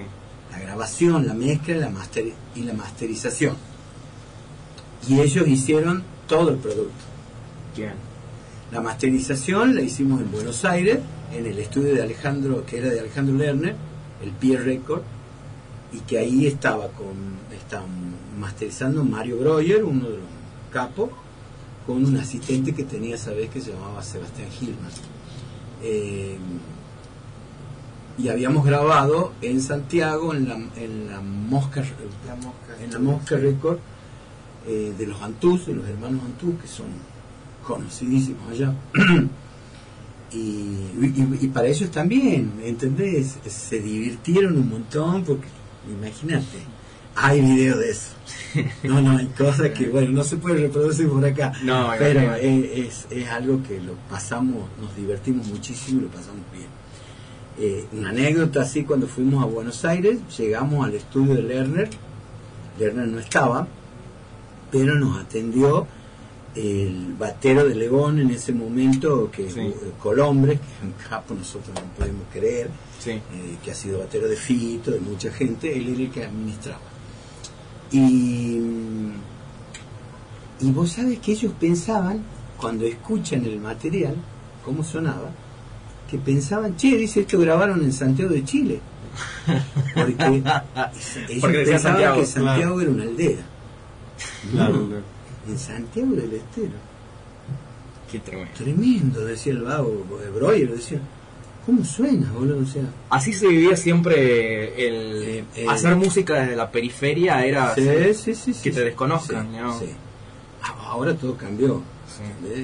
la grabación, la mezcla y la, master- y la masterización. Y ellos hicieron todo el producto. Bien. La masterización la hicimos en Buenos Aires, en el estudio de Alejandro, que era de Alejandro Lerner, el Pier Record, y que ahí estaba con, estaba masterizando Mario Breuer, uno de los capos, con un asistente que tenía esa vez que se llamaba Sebastián Gilman. Eh, y habíamos grabado en Santiago, en la, en la Mosca, La mosca. en la Mosca Record, eh, de los Antús, de los hermanos Antús, que son conocidísimos allá. y, y- y para ellos también, ¿entendés? Se divirtieron un montón porque, imagínate, hay video de eso. No, no, hay cosas que, bueno, no se puede reproducir por acá. No, pero imagínate. es, es, es algo que lo pasamos, nos divertimos muchísimo y lo pasamos bien. Eh, una anécdota así, cuando fuimos a Buenos Aires, llegamos al estudio de Lerner, Lerner no estaba, pero nos atendió el batero de Legón en ese momento, que Sí. eh, Colombre, que en capo nosotros no podemos creer, Sí. eh, que ha sido batero de Fito, de mucha gente, él era el que administraba. Y, y vos sabes que ellos pensaban, cuando escuchan el material, cómo sonaba, que pensaban, che, dice, esto grabaron en Santiago de Chile. Porque ellos Porque pensaban Santiago, que Santiago era una aldea. Claro, No, claro. en Santiago del Estero. Qué tremendo. Tremendo, decía el vago, Breuer, decía, ¿cómo suena, boludo? O sea, Así se vivía siempre el Eh, eh. hacer música desde la periferia era sí, sí, sí, que te desconozcan, Sí, ¿no? Ah, Ahora todo cambió. Este,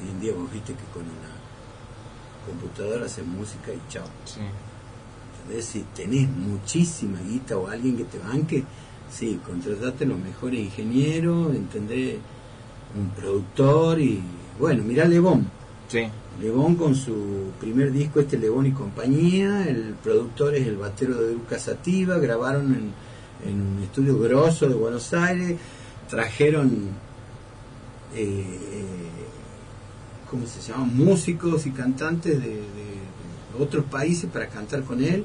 hoy en día vos viste que con una computadora haces música y chao. Sí. ¿entendés? Si tenés muchísima guita o alguien que te banque, sí, contratate los mejores ingenieros, ¿entendés? Un productor y, bueno, mirá Lebón. Sí. Lebón con su primer disco, este Lebón y compañía, el productor es el batero de Duca Sativa, grabaron en, un estudio grosso de Buenos Aires, trajeron, eh, eh, ¿cómo se? Músicos y cantantes de, otros países para cantar con él.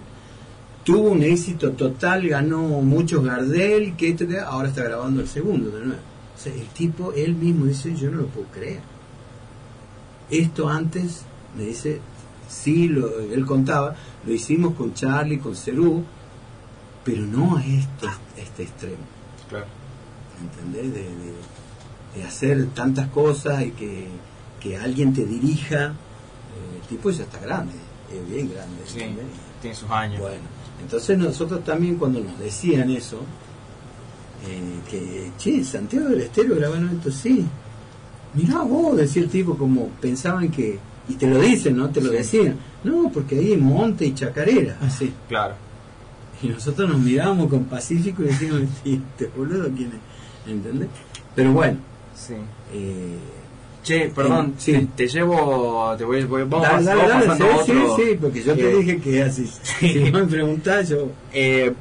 Tuvo un éxito total, ganó muchos Gardel, que esto, que- ahora está grabando el segundo de nuevo. O sea, el tipo, él mismo dice, yo no lo puedo creer. Esto antes, me dice, sí, lo, él contaba, lo hicimos con Charlie, con Cerú, pero no a este, a este extremo. Claro. ¿entendés? De, de- de hacer tantas cosas y que, que alguien te dirija. Eh, el tipo ya está grande, es bien grande. Sí, tiene sus años. Bueno, entonces nosotros también cuando nos decían eso, eh, que, che, Santiago del Estero grabaron esto, sí. Mirá vos, decía el tipo, como pensaban que, y te lo dicen, ¿no? Te lo Sí. decían. No, porque ahí es monte y chacarera, así. Claro. Y nosotros nos mirábamos con Pacífico y decíamos, "Sí, este boludo quién es, ¿entendés? Pero bueno, Sí. eh, Che, perdón, Sí. te, te llevo, te voy, voy- vamos, dale, dale, vamos dale, pasando a sí, otro. sí, sí, porque yo te Eh, dije que así. Si no me preguntás, yo... eh,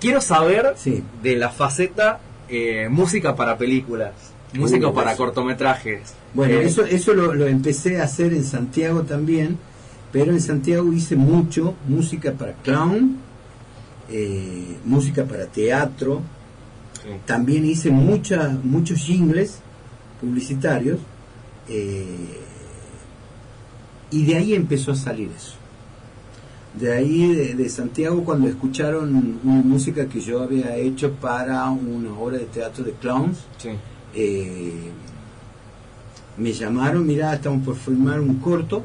quiero saber Sí. de la faceta eh, música para películas, música Uh, para eso. cortometrajes. Bueno, Eh, eso, eso lo, lo empecé a hacer en Santiago también, pero en Santiago hice mucho música para clown, eh, música para teatro, sí. también hice mucha, muchos jingles publicitarios eh, y de ahí empezó a salir eso. De ahí, de, de Santiago, cuando escucharon una música que yo había hecho para una obra de teatro de clowns, Sí. Eh, me llamaron, mira, estamos por filmar un corto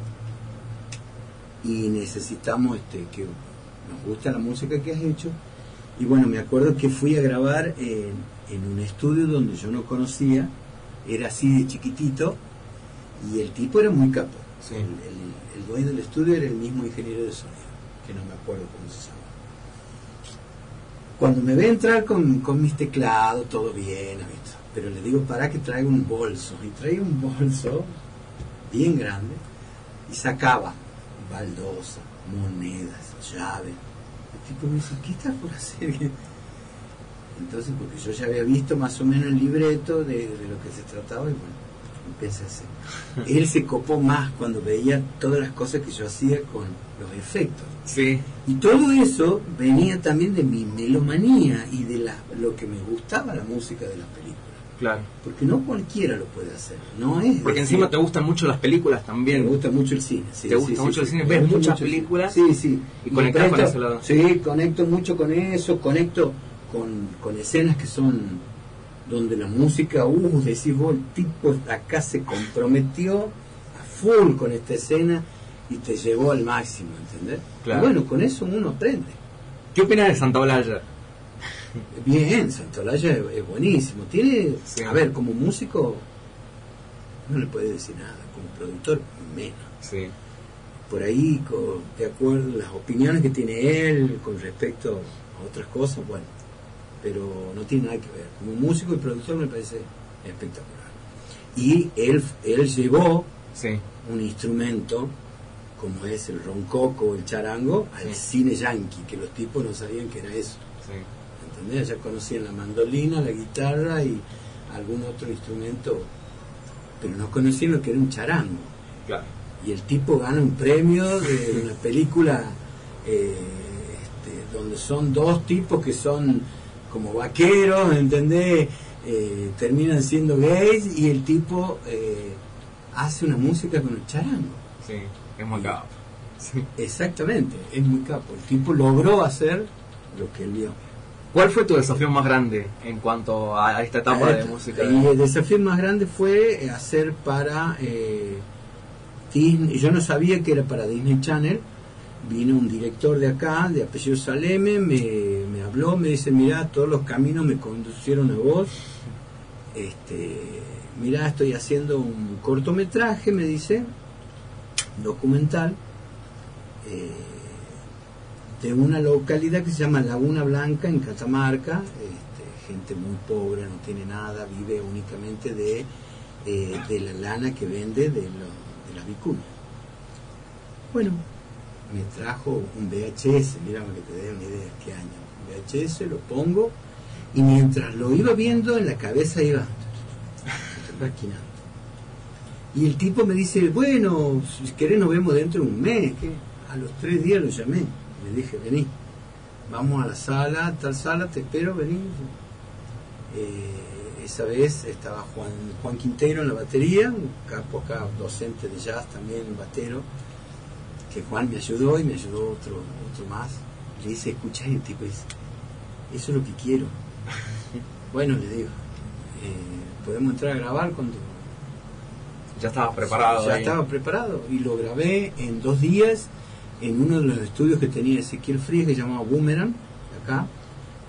y necesitamos este, que nos gusta la música que has hecho. Y bueno, me acuerdo que fui a grabar en, en un estudio donde yo no conocía, era así de chiquitito, y el tipo era muy capo. Sí. El, el- el dueño del estudio era el mismo ingeniero de sonido, que no me acuerdo cómo se llama. Cuando me ve entrar con, con mis teclados, todo bien, ¿viste? Pero le digo, para que traiga un bolso. Y traía un bolso bien grande y sacaba baldosa, monedas, llaves. El tipo me dice, ¿qué estás por hacer? Entonces, porque yo ya había visto más o menos el libreto de, de lo que se trataba y bueno, empecé a hacer. Él se copó más cuando veía todas las cosas que yo hacía con los efectos. Sí. Y todo eso venía también de mi melomanía y de la, lo que me gustaba la música de las películas. Claro. Porque no cualquiera lo puede hacer, no es. Porque decir, encima te gustan mucho las películas me también. gusta mucho el cine. sí, ¿Te gusta sí, mucho el sí. cine? Me ¿Ves muchas mucho el cine. películas? Sí, sí. Y conectás con presto- ese lado. Sí, conecto mucho con eso, conecto con, con escenas que son donde la música, uh, decís vos, el tipo acá se comprometió a full con esta escena y te llevó al máximo, ¿entendés? Claro. Y bueno, con eso uno aprende. ¿Qué opinas de Santa Olalla? Bien, Santolaya es, es buenísimo. Tiene, Sí. a ver, como músico no le puede decir nada, como productor menos. Sí. Por ahí, de acuerdo las opiniones que tiene él con respecto a otras cosas, bueno, pero no tiene nada que ver. Como músico y productor me parece espectacular. Y él, él llevó Sí. un instrumento como es el roncoco o el charango al Sí. cine yankee, que los tipos no sabían que era eso. Sí. ¿Entendés? Ya conocían la mandolina, la guitarra y algún otro instrumento, pero no conocían lo que era un charango. Claro. Y el tipo gana un premio de una película eh, este, donde son dos tipos que son como vaqueros, ¿entendés? Eh, terminan siendo gays y el tipo eh, hace una música con el charango. Sí. Es muy capo. Sí. Exactamente, es muy capo. El tipo logró hacer lo que él vio. ¿Cuál fue tu desafío más grande en cuanto a esta etapa de Ah, música? Y el desafío más grande fue eh, hacer para eh, Disney. Yo no sabía que era para Disney Channel. Vino un director de acá, de apellido Saleme, me, me habló, me dice, mira, todos los caminos me conducieron a vos. Este, mira, estoy haciendo un cortometraje, me dice, documental, eh, de una localidad que se llama Laguna Blanca en Catamarca, este, gente muy pobre, no tiene nada, vive únicamente de, eh, de la lana que vende de, lo- de las vicuñas. Bueno, me trajo un VHS, mira para que te dé una idea de qué año. Un VHS, lo pongo y mientras lo iba viendo en la cabeza iba maquinando. Y el tipo me dice, bueno, si querés nos vemos dentro de un mes. ¿qué? A los tres días lo llamé. Le dije, vení, vamos a la sala, tal sala, te espero, vení. Eh, esa vez estaba Juan, Juan Quintero en la batería, un capo acá, docente de jazz también, batero, que Juan me ayudó y me ayudó otro, otro más. Le dice, escucha, y el tipo dice, eso es lo que quiero. bueno, le digo, eh, podemos entrar a grabar cuando Ya estabas preparado. ya ahí. estaba preparado y lo grabé en dos días en uno de los estudios que tenía Ezequiel Frías que llamaba Boomerang, acá.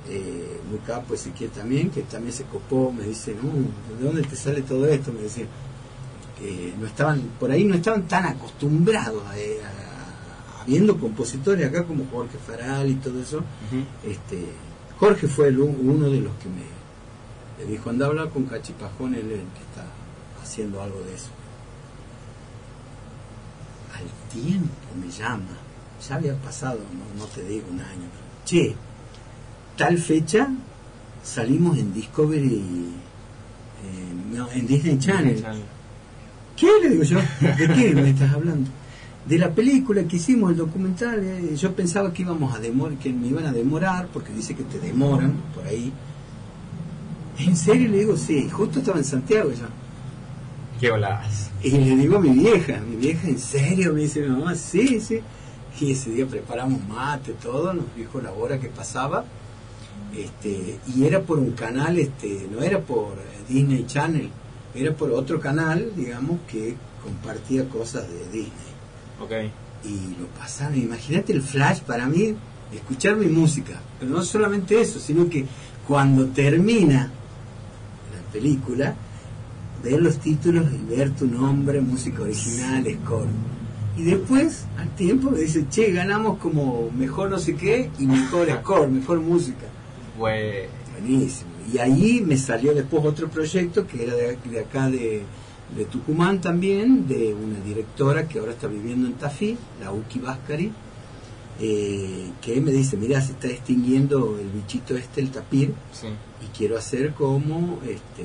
Eh, muy capo Ezequiel también, que también se copó, me dice, no, ¿de dónde te sale todo esto? Me decía, que no estaban, por ahí no estaban tan acostumbrados a, a- habiendo compositores acá como Jorge Faral y todo eso. Este, Jorge fue el uno de los que me, le dijo, anda a hablar con Cachipajón, él es el que está haciendo algo de eso. Al tiempo me llama, ya había pasado, no, no te digo un año, che, tal fecha salimos en Discovery, eh, no, en Disney Channel. ¿Qué? Le digo yo, ¿de qué me estás hablando? De la película que hicimos, el documental, eh, yo pensaba que íbamos a demorar, que me iban a demorar, porque dice que te demoran por ahí. ¿En serio? Le digo, sí, justo estaba en Santiago yo. ¿Qué volás? Y le digo a mi vieja, mi vieja, ¿en serio? Me dice mi mamá, sí, sí. Y ese día preparamos mate, todo, nos dijo la hora que pasaba. Este, y era por un canal, este, no era por Disney Channel, era por otro canal, digamos, que compartía cosas de Disney. Ok. Y lo pasaron, imagínate el flash para mí, escuchar mi música. Pero no solamente eso, sino que cuando termina la película, ver los títulos y ver tu nombre, música original, score. Y después, al tiempo, me dice, che, ganamos como mejor no sé qué y mejor score, mejor música. Fue. Buenísimo. Y ahí me salió después otro proyecto que era de, de acá de, de Tucumán también, de una directora que ahora está viviendo en Tafí, la Uki Váscari, eh, que me dice, mira, se está extinguiendo el bichito este, el tapir, Sí. y quiero hacer como este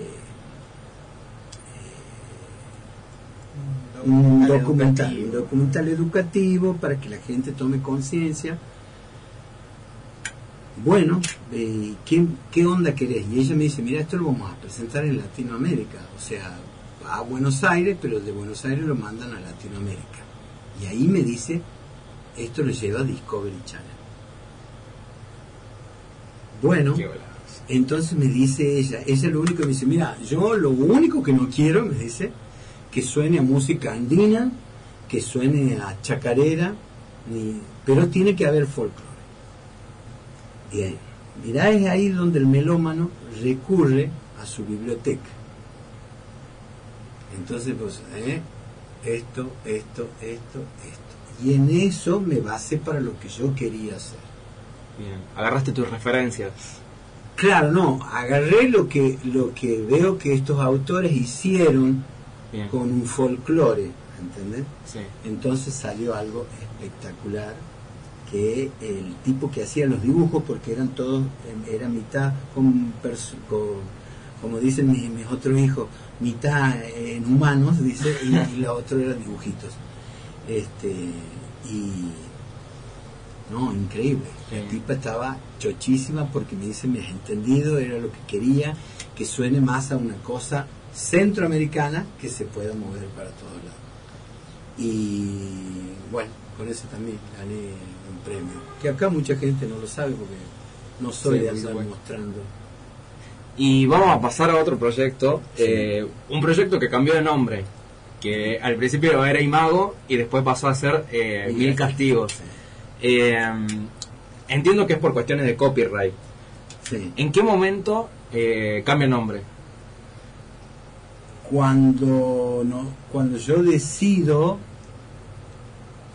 un documental, un educativo. documental educativo para que la gente tome conciencia. Bueno, eh, ¿qué, ¿qué onda querés? Y ella me dice, mira, esto lo vamos a presentar en Latinoamérica, o sea, va a Buenos Aires, pero de Buenos Aires lo mandan a Latinoamérica. Y ahí me dice, esto lo lleva a Discovery Channel. Bueno, entonces me dice ella, ella lo único que me dice, mira, yo lo único que no quiero, me dice, que suene a música andina, que suene a chacarera, ni- pero tiene que haber folclore. Bien, mirá, es ahí donde el melómano recurre a su biblioteca. Entonces, pues, ¿eh? esto, esto, esto, esto. Y en eso me basé para lo que yo quería hacer. Bien. Agarraste tus referencias. Claro, no, agarré lo que, lo que veo que estos autores hicieron Bien. con un folclore, ¿entendés? Sí. Entonces salió algo espectacular que el tipo que hacía los dibujos, porque eran todos, em, era mitad con, como dicen mis, mis otros hijos, mitad en humanos, dice, y, y la otra eran dibujitos. Este, y no, increíble. La Sí. tipa estaba chochísima porque me dice, me has entendido, era lo que quería, que suene más a una cosa centroamericana que se pueda mover para todos lados. Y bueno, con eso también gané un premio. Que acá mucha gente no lo sabe porque no soy Sí, de andar mostrando. Y vamos a pasar a otro proyecto. Sí. eh, un proyecto que cambió de nombre. Que al principio era Imago y después pasó a ser eh, Mil Castigos. Eh, entiendo que es por cuestiones de copyright. ¿En qué momento eh, cambia el nombre? Cuando, no, cuando yo decido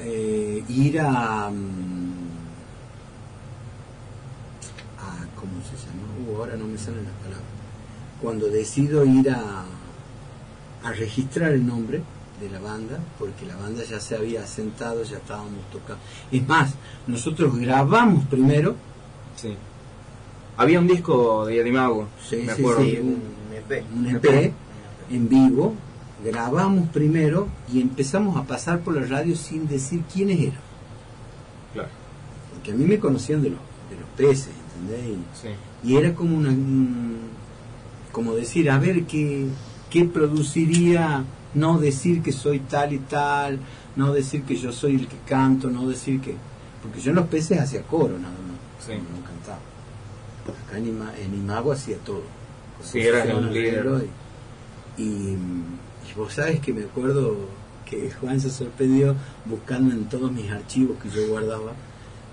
eh, ir a, mm, a. ¿Cómo se llama? Uh, ahora no me salen las palabras. Cuando decido ir a, a registrar el nombre de la banda, porque la banda ya se había asentado, ya estábamos tocando. Es más, nosotros grabamos primero, Sí. Había un disco de Imago, Sí, me sí, acuerdo. sí. un EP. un EP en vivo, grabamos primero y empezamos a pasar por la radio sin decir quiénes eran. Claro. Porque a mí me conocían de los, de los peces, ¿entendés? Y- Sí. Y era como una, un- como decir, a ver qué, qué produciría no decir que soy tal y tal, no decir que yo soy el que canto, no decir que... Porque yo en los peces hacía coro nada más, Sí. no cantaba. Acá en, Ima- en Imago hacía todo. Sí, era el líder. Y, y, y vos sabes que me acuerdo que Juan se sorprendió buscando en todos mis archivos que yo guardaba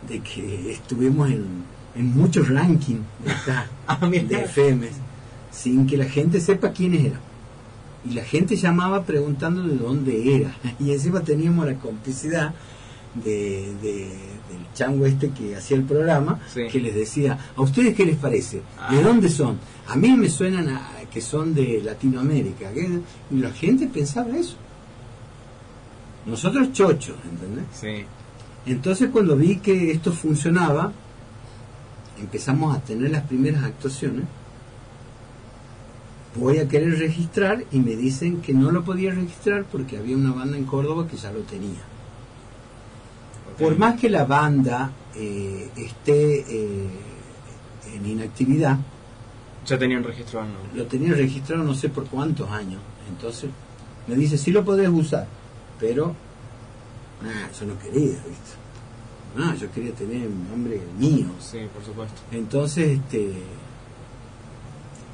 de que estuvimos en, en muchos rankings de acá, Ah, de FM, sin que la gente sepa quiénes eran. Y la gente llamaba preguntando de dónde era. Y encima teníamos la complicidad de, de- del chango este que hacía el programa, Sí. que les decía, ¿a ustedes qué les parece? ¿De Ah. dónde son? A mí me suenan a, que son de Latinoamérica. ¿qué? Y la gente pensaba eso. Nosotros chochos, ¿entendés? Sí. Entonces cuando vi que esto funcionaba, empezamos a tener las primeras actuaciones. Voy a querer registrar y me dicen que no lo podía registrar porque había una banda en Córdoba que ya lo tenía. Por más que la banda eh, esté eh, en inactividad, Ya tenían registrado el nombre. lo tenía registrado no sé por cuántos años. Entonces me dice, sí lo podés usar, pero ah, yo no quería, ¿viste? No, yo quería tener un nombre mío. Sí, por supuesto. Entonces, este,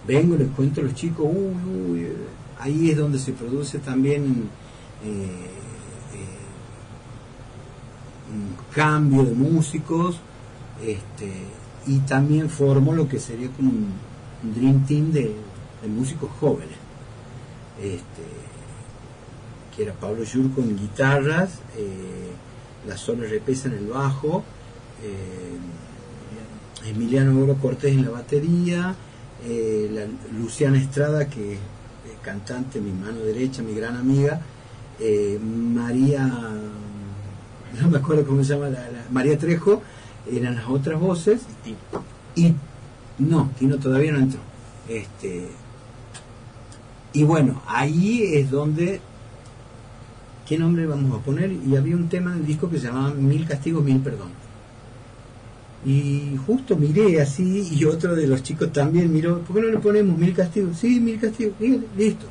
vengo, les cuento a los chicos, uy, uy, eh, ahí es donde se produce también eh, eh, un cambio de músicos, este, y también formó lo que sería como un, un dream team de, músicos jóvenes. Este, que era Pablo Yurco en guitarras, eh, la Sola Repesa en el bajo, eh, Emiliano Oro Cortés en la batería, eh, Luciana Estrada, que es cantante, mi mano derecha, mi gran amiga, eh, María, no me acuerdo cómo se llama, la- la- María Trejo, eran las otras voces, y no, Tino todavía no entró. Este, y bueno, ahí es donde, ¿qué nombre vamos a poner? Y había un tema del disco que se llamaba Mil castigos, mil perdón. Y justo miré así, y otro de los chicos también miró, ¿por qué no le ponemos mil castigos? Sí, mil castigos, listo.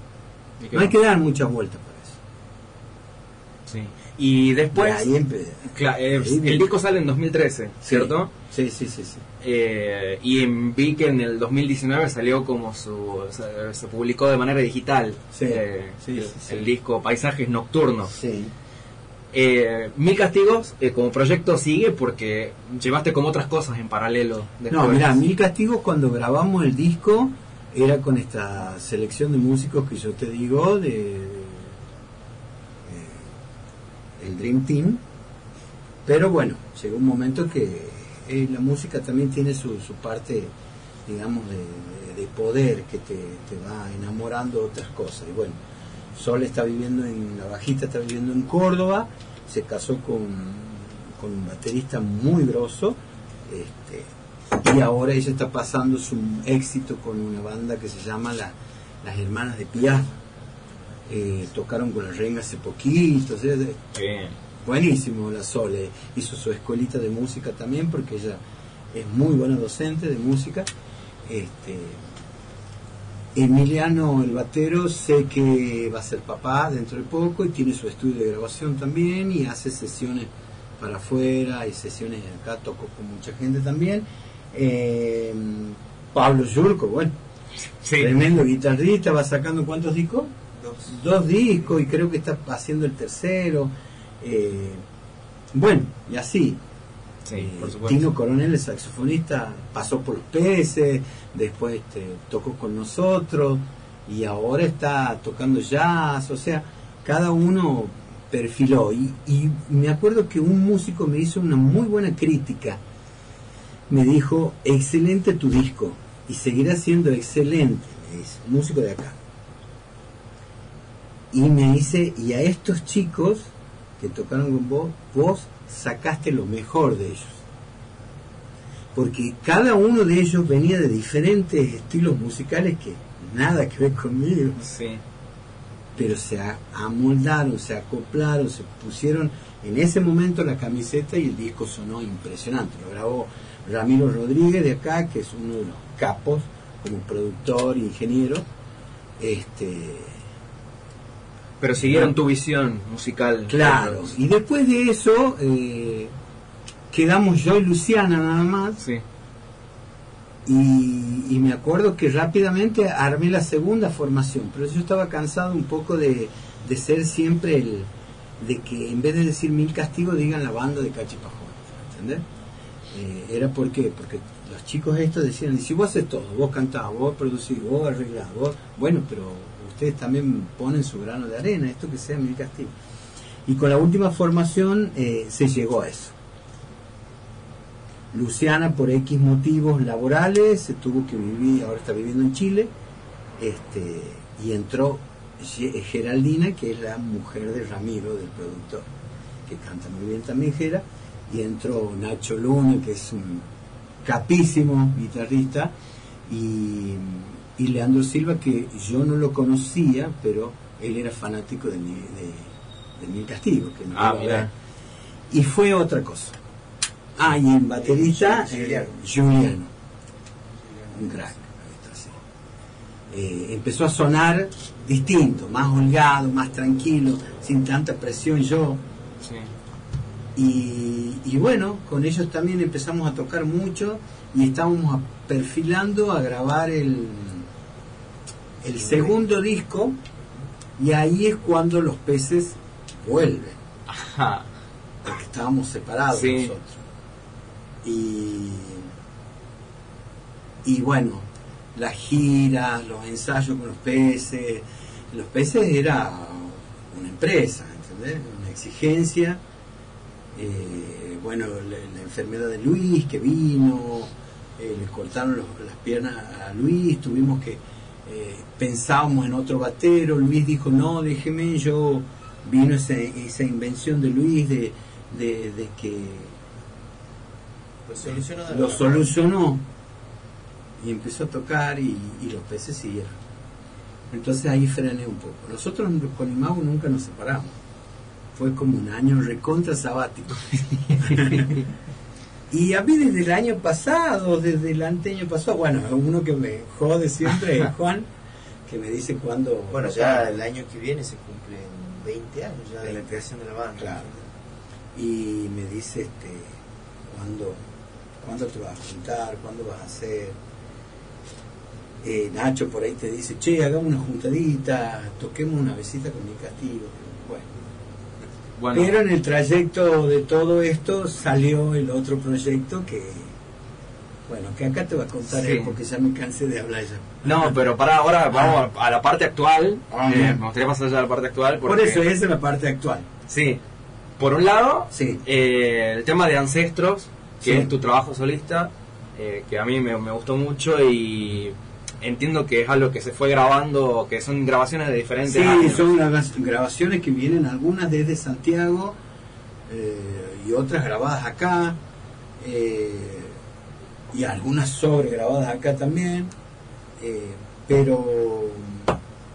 No hay que dar muchas vueltas para eso. Sí. Y después, Y ahí empe- cla- eh, el disco sale en 2013, ¿cierto? Sí, sí, sí, sí. Eh, y en- vi que en el 2019 salió como su. se, se publicó de manera digital Sí, eh, sí, el, disco Paisajes Nocturnos. Sí. Eh, Mil Castigos eh, como proyecto sigue porque llevaste como otras cosas en paralelo. No, después. mira, Mil Castigos cuando grabamos el disco era con esta selección de músicos que yo te digo, de, el Dream Team. Pero bueno, llegó un momento que eh, la música también tiene su, parte, digamos, de, de- de poder que te, te va enamorando de otras cosas. Y bueno, Sol está viviendo en, la bajita está viviendo en Córdoba, se casó con, con un baterista muy grosso, este, y ahora ella está pasando su éxito con una banda que se llama la- Las Hermanas de Piaf. Eh, tocaron con la reina hace poquito, Bien. buenísimo la Sole. Hizo su escuelita de música también porque ella es muy buena docente de música. Este, Emiliano el batero sé que va a ser papá dentro de poco y tiene su estudio de grabación también y hace sesiones para afuera y sesiones acá, tocó con mucha gente también. Eh, Pablo Yurco, bueno, Sí. tremendo guitarrista, va sacando cuántos discos? Dos. discos y creo que está haciendo el tercero. Eh, bueno, y así. Sí, Eh, por supuesto. Tino Coronel, el saxofonista, pasó por los peces, después este, tocó con nosotros y ahora está tocando jazz, o sea, cada uno perfiló. Y, y me acuerdo que un músico me hizo una muy buena crítica. Me dijo, excelente tu disco y seguirá siendo excelente, me dice, músico de acá. Y me dice, y a estos chicos que tocaron con vos, vos sacaste lo mejor de ellos. Porque cada uno de ellos venía de diferentes estilos musicales que nada que ver conmigo. Sí. Pero se a- amoldaron, se acoplaron, se pusieron en ese momento la camiseta y el disco sonó impresionante. Lo grabó Ramiro Rodríguez de acá, que es uno de los capos como productor, ingeniero. Este, Pero siguieron tu visión musical. claro, y después de eso eh, quedamos yo y Luciana nada más. Sí. Y, y me acuerdo que rápidamente armé la segunda formación, pero yo estaba cansado un poco de, de ser siempre el, de que en vez de decir mil castigos digan la banda de Cachipajón, ¿entendés? Eh, era porque, porque los chicos estos decían, y si vos haces todo, vos cantás, vos producís, vos arreglás, vos, bueno, pero ustedes también ponen su grano de arena, esto que sea mil castigos. Y con la última formación eh, se llegó a eso. Luciana por X motivos laborales se tuvo que vivir, ahora está viviendo en Chile, este, y entró Ge- Geraldina, que es la mujer de Ramiro, del productor, que canta muy bien también Gera, y entró Nacho Luna, que es un capísimo guitarrista, y, y Leandro Silva, que yo no lo conocía, pero él era fanático de mi, de, de Mil Castigo, que me Ah, mira. Y fue otra cosa. Ah, y en baterista, Juliano. eh, Juliano. Un crack. ahí está, sí. Eh, empezó a sonar distinto, más holgado, más tranquilo, sin tanta presión yo. Sí. Y, y bueno, con ellos también empezamos a tocar mucho y estábamos perfilando a grabar el, el segundo disco y ahí es cuando los peces vuelven Ajá. porque estábamos separados Sí. nosotros. Y, y bueno, las giras, los ensayos con los peces, los peces era una empresa, ¿entendés? Una exigencia. Eh, bueno, la, la enfermedad de Luis que vino, eh, le cortaron los- las piernas a Luis, tuvimos que, eh, pensábamos en otro batero, Luis dijo, no, déjeme, yo, vino esa, esa invención de Luis de, de, de que Lo solucionó de lo la- solucionó y empezó a tocar y, y los peces siguieron. Entonces ahí frené un poco. Nosotros con Imago nunca nos separamos. Fue como un año recontra sabático. y a mí desde el año pasado, desde el anteaño pasado, bueno, uno que me jode siempre es Juan, que me dice cuándo... Bueno, ya el año que viene se cumplen 20 años ya de la creación de la banda. Claro. Y me dice, este, ¿cuándo, ¿cuándo te vas a juntar? ¿Cuándo vas a hacer? Eh, Nacho por ahí te dice, che, hagamos una juntadita, toquemos una besita con mi castigo. Bueno. Pero en el trayecto de todo esto salió el otro proyecto que, bueno, que acá te va a contar Sí. él porque ya me cansé de hablar ya. no, pero para ahora vamos a, a la parte actual. Ah, Eh, me gustaría pasar ya a la parte actual. Por eso esa es la parte actual. Sí. Por un lado, Sí. eh, el tema de Ancestros, que Sí. es tu trabajo solista, eh, que a mí me, me gustó mucho y entiendo que es algo que se fue grabando, que son grabaciones de diferentes Sí, años. son grabaciones que vienen algunas desde Santiago eh, y otras grabadas acá eh, y algunas sobregrabadas acá también. eh, pero,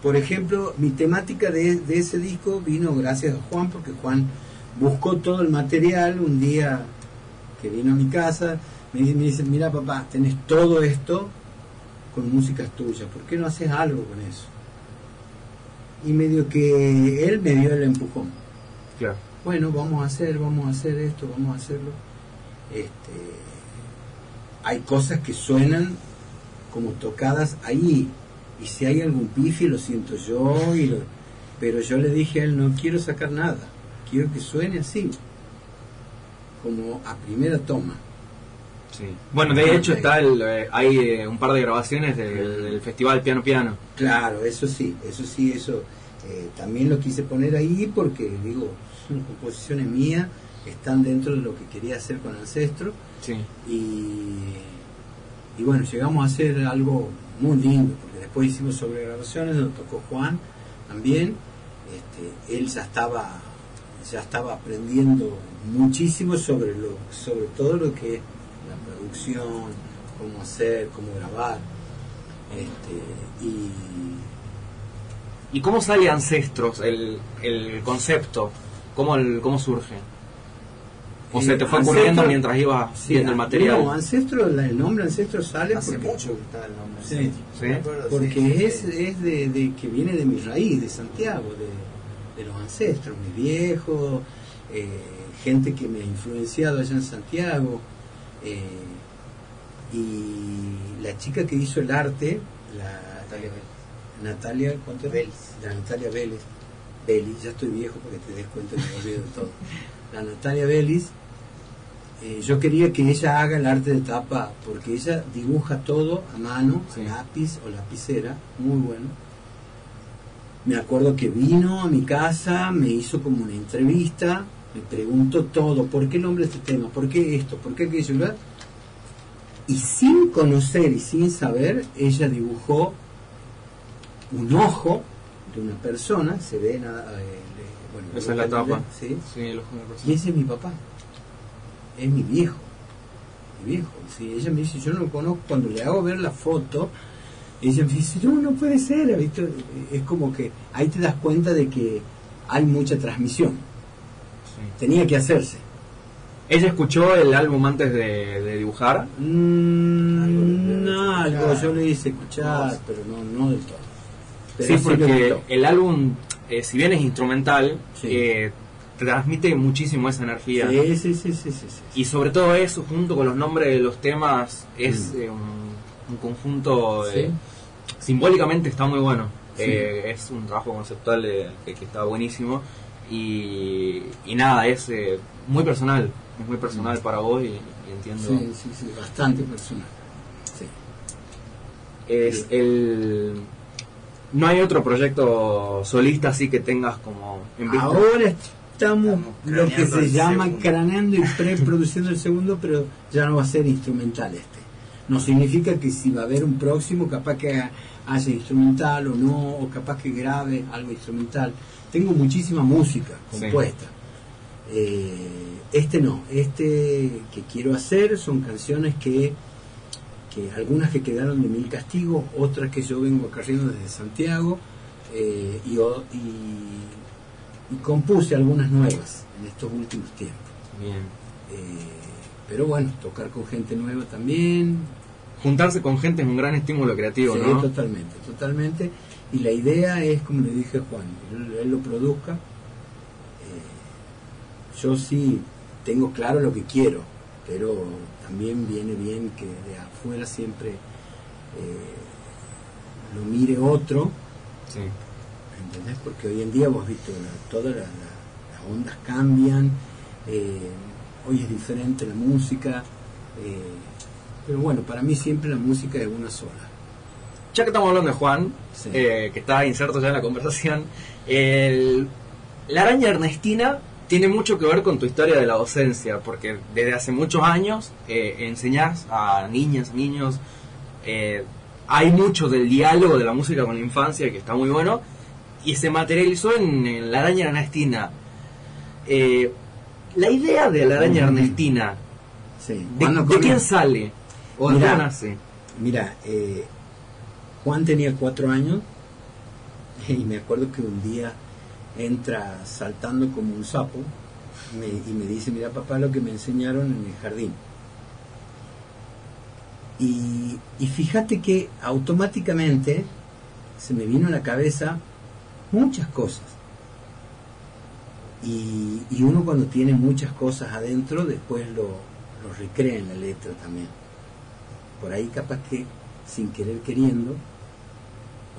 por ejemplo, mi temática de, de ese disco vino gracias a Juan, porque Juan buscó todo el material un día que vino a mi casa. Me, di- me dice, mira papá, tenés todo esto con músicas tuyas, ¿por qué no haces algo con eso? y medio que él me dio el empujón. Claro. Bueno, vamos a hacer, vamos a hacer esto, vamos a hacerlo. Este, hay cosas que suenan como tocadas ahí y si hay algún pifi lo siento yo y lo- pero yo le dije a él no quiero sacar nada, quiero que suene así, como a primera toma. Sí. Bueno, de hecho está el, eh, hay eh, un par de grabaciones del, del festival Piano Piano. Claro, eso sí, eso sí, eso eh, también lo quise poner ahí porque digo, son composiciones mías, están dentro de lo que quería hacer con Ancestro Sí. y, y bueno, llegamos a hacer algo muy lindo, porque después hicimos sobre grabaciones, lo tocó Juan también, este, él ya estaba ya estaba aprendiendo muchísimo sobre lo sobre todo lo que es producción, cómo hacer, cómo grabar. Este, y ¿Y cómo sale Ancestros, el, el concepto? ¿Cómo, el, ¿Cómo surge? ¿O se te fue Eh, ocurriendo Ancestro- mientras ibas Sí, viendo el material? No, Ancestro, la- el nombre Ancestro sale Hace porque, mucho que está el nombre. Sí. Sí. Acuerdo, porque sí, es, sí. es de, de que viene de mi raíz, de Santiago, de, de los ancestros, mis viejos, eh, gente que me ha influenciado allá en Santiago. eh, y la chica que hizo el arte, la Natalia Vélez. Natalia, ¿cuánto era? Vélez. La Natalia Vélez. Vélez, ya estoy viejo porque te des cuenta que me olvido de todo. La Natalia Vélez, eh, yo quería que ella haga el arte de tapa, porque ella dibuja todo a mano, Sí. a lápiz o lapicera, muy bueno. Me acuerdo que vino a mi casa, me hizo como una entrevista, me preguntó todo, ¿por qué el nombre de este tema? ¿Por qué esto? ¿Por qué aquello? Y sin conocer y sin saber, ella dibujó un ojo de una persona, se ve nada, eh, bueno, Esa es la tapa. ¿sí? Sí, el ojo de Y persona. ese es mi papá, es mi viejo, mi viejo. Sí, ella me dice, yo no lo conozco, cuando le hago ver la foto, ella me dice, no, no puede ser, ¿viste? es como que ahí te das cuenta de que hay mucha transmisión, Sí. tenía que hacerse. ¿Ella escuchó el álbum antes de, de dibujar? Mm, no, algo yo le hice escuchar, pero no, no del todo. Pero sí, porque el álbum, eh, si bien es instrumental, Sí. eh, transmite muchísimo esa energía. Sí, sí, sí, sí, sí, sí. Y sobre todo eso, junto con los nombres de los temas, es Mm. eh, un, un conjunto... Sí. eh, simbólicamente está muy bueno. Sí. Eh, es un trabajo conceptual que, que está buenísimo. Y, y nada, es eh, muy personal. Es muy personal para vos y, y entiendo. Sí, sí, sí, bastante personal. Sí. Es el... No hay otro proyecto solista así que tengas como en vista. Ahora estamos Estamos lo que se llama segundo. craneando y preproduciendo el segundo, pero ya no va a ser instrumental este. No significa que si va a haber un próximo, capaz que haya instrumental o no, o capaz que grabe algo instrumental. Tengo muchísima música Sí. compuesta. Eh, este no, este que quiero hacer son canciones que, que algunas que quedaron de Mil Castigos, otras que yo vengo acarreando desde Santiago, eh, y- y compuse algunas nuevas en estos últimos tiempos. Bien. Eh, pero bueno, tocar con gente nueva también, Juntarse con gente es un gran estímulo creativo, Sí, ¿no? totalmente, totalmente. Y la idea es, como le dije a Juan, él, él lo produzca. Eh, yo sí tengo claro lo que quiero, pero también viene bien que de afuera siempre eh, lo mire otro, Sí. ¿entendés? Porque hoy en día vos has visto, la- todas la- la- las ondas cambian, eh, hoy es diferente la música, pero bueno, para mí siempre la música es una sola. Ya que estamos hablando de Juan, Sí. eh, que está inserto ya en la conversación, el- la araña ernestina tiene mucho que ver con tu historia de la docencia, porque desde hace muchos años eh, enseñás a niñas, niños, eh, hay mucho del diálogo de la música con la infancia que está muy bueno, y se materializó en, en la araña ernestina. Eh, la idea de la araña ernestina, Sí. ¿de, quién sale? ¿O de dónde nace? Mira, eh, Juan tenía cuatro años y me acuerdo que un día entra saltando como un sapo y me dice, mira papá lo que me enseñaron en el jardín. Y, y fíjate que automáticamente se me vino a la cabeza muchas cosas. Y, y uno cuando tiene muchas cosas adentro, después lo, lo recrea en la letra también. Por ahí capaz que sin querer queriendo,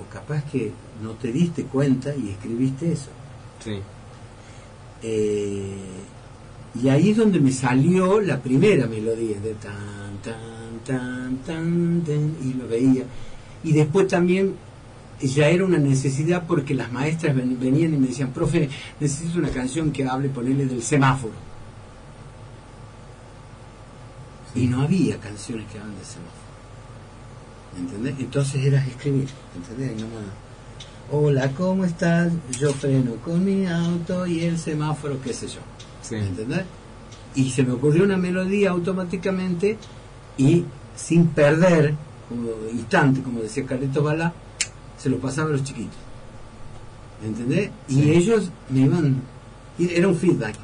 o capaz que no te diste cuenta y escribiste eso. Sí. Eh, y ahí es donde me salió la primera melodía de tan, tan, tan, tan, tan, y lo veía. Y después también ya era una necesidad porque las maestras ven- venían y me decían, profe, necesito una canción que hable, ponerle del semáforo. Y no había canciones que hablan del semáforo. ¿Entendés? Entonces era escribir, ¿entendés? Y nomás, Hola, ¿cómo estás? Yo freno con mi auto y el semáforo, qué sé yo. Sí. ¿Entendés? Y se me ocurrió una melodía automáticamente y sin perder como instante, como decía Carlitos Balá, se lo pasaba a los chiquitos. ¿Entendés? Y Sí. ellos me iban. y Era un feedback.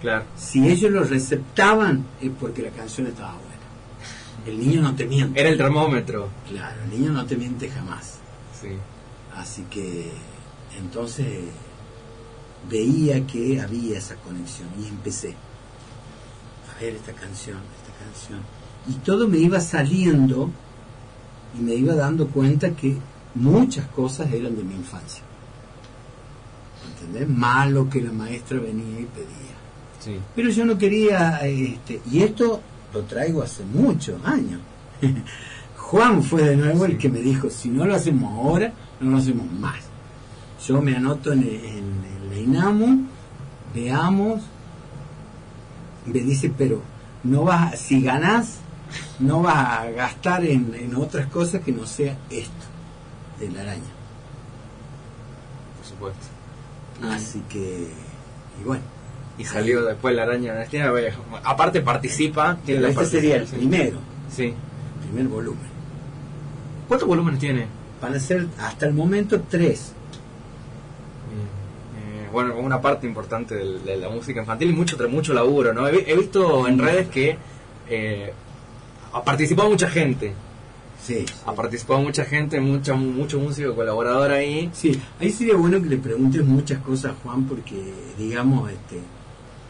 Claro. Si ellos lo receptaban es porque la canción estaba buena. El niño no te miente. Era el termómetro. Claro, el niño no te miente jamás. Sí. Así que entonces veía que había esa conexión y empecé a ver esta canción, esta canción. Y todo me iba saliendo y me iba dando cuenta que muchas cosas eran de mi infancia. ¿Entendés? Malo que la maestra venía y pedía. Sí. Pero yo no quería, este, y esto lo traigo hace muchos años. Juan fue de nuevo el que me dijo, si no lo hacemos ahora, no lo hacemos más. Yo me anoto en, en el INAMU, veamos, me dice, pero no vas, si ganás, no vas a gastar en, en otras cosas que no sea esto, de la araña. Por supuesto. Así que, y bueno. Y salió después la araña de Estina. Aparte participa. Tiene la este sería el primero, Sí. primer volumen. ¿Cuántos volúmenes tiene? Van a ser hasta el momento tres. Eh, bueno, como una parte importante del- de, la música infantil y mucho, mucho laburo, ¿no? He, vi- he visto en redes que eh, ha participado mucha gente. Sí. Ha participado mucha gente, mucha, mucho músico colaborador ahí. Sí, ahí sería bueno que le preguntes muchas cosas a Juan porque, digamos, este,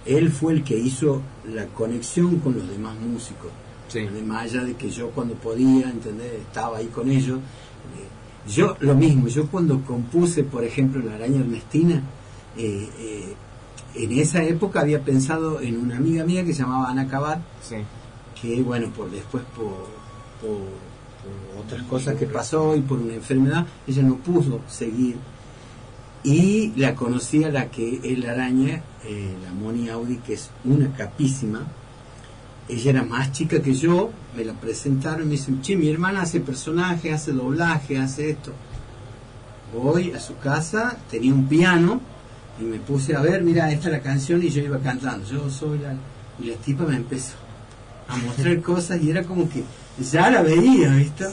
él fue el que hizo la conexión con los demás músicos. Sí. Además allá de que yo cuando podía, ¿entendés? Estaba ahí con ellos. Eh, Yo lo mismo, yo cuando compuse, por ejemplo, La Araña Ernestina, eh, eh, en esa época había pensado en una amiga mía que se llamaba Ana Cabat, Sí. que bueno, por después por, por, por otras cosas que pasó y por una enfermedad, ella no pudo seguir. Y la conocí a la que es la araña, eh, la Moni Audi, que es una capísima. Ella era más chica que yo, me la presentaron y me dicen, che, mi hermana hace personaje, hace doblaje, hace esto. Voy a su casa, tenía un piano y me puse a ver, mira, esta es la canción y yo iba cantando, yo soy la... Y la tipa me empezó a mostrar cosas y era como que ya la veía, ¿viste?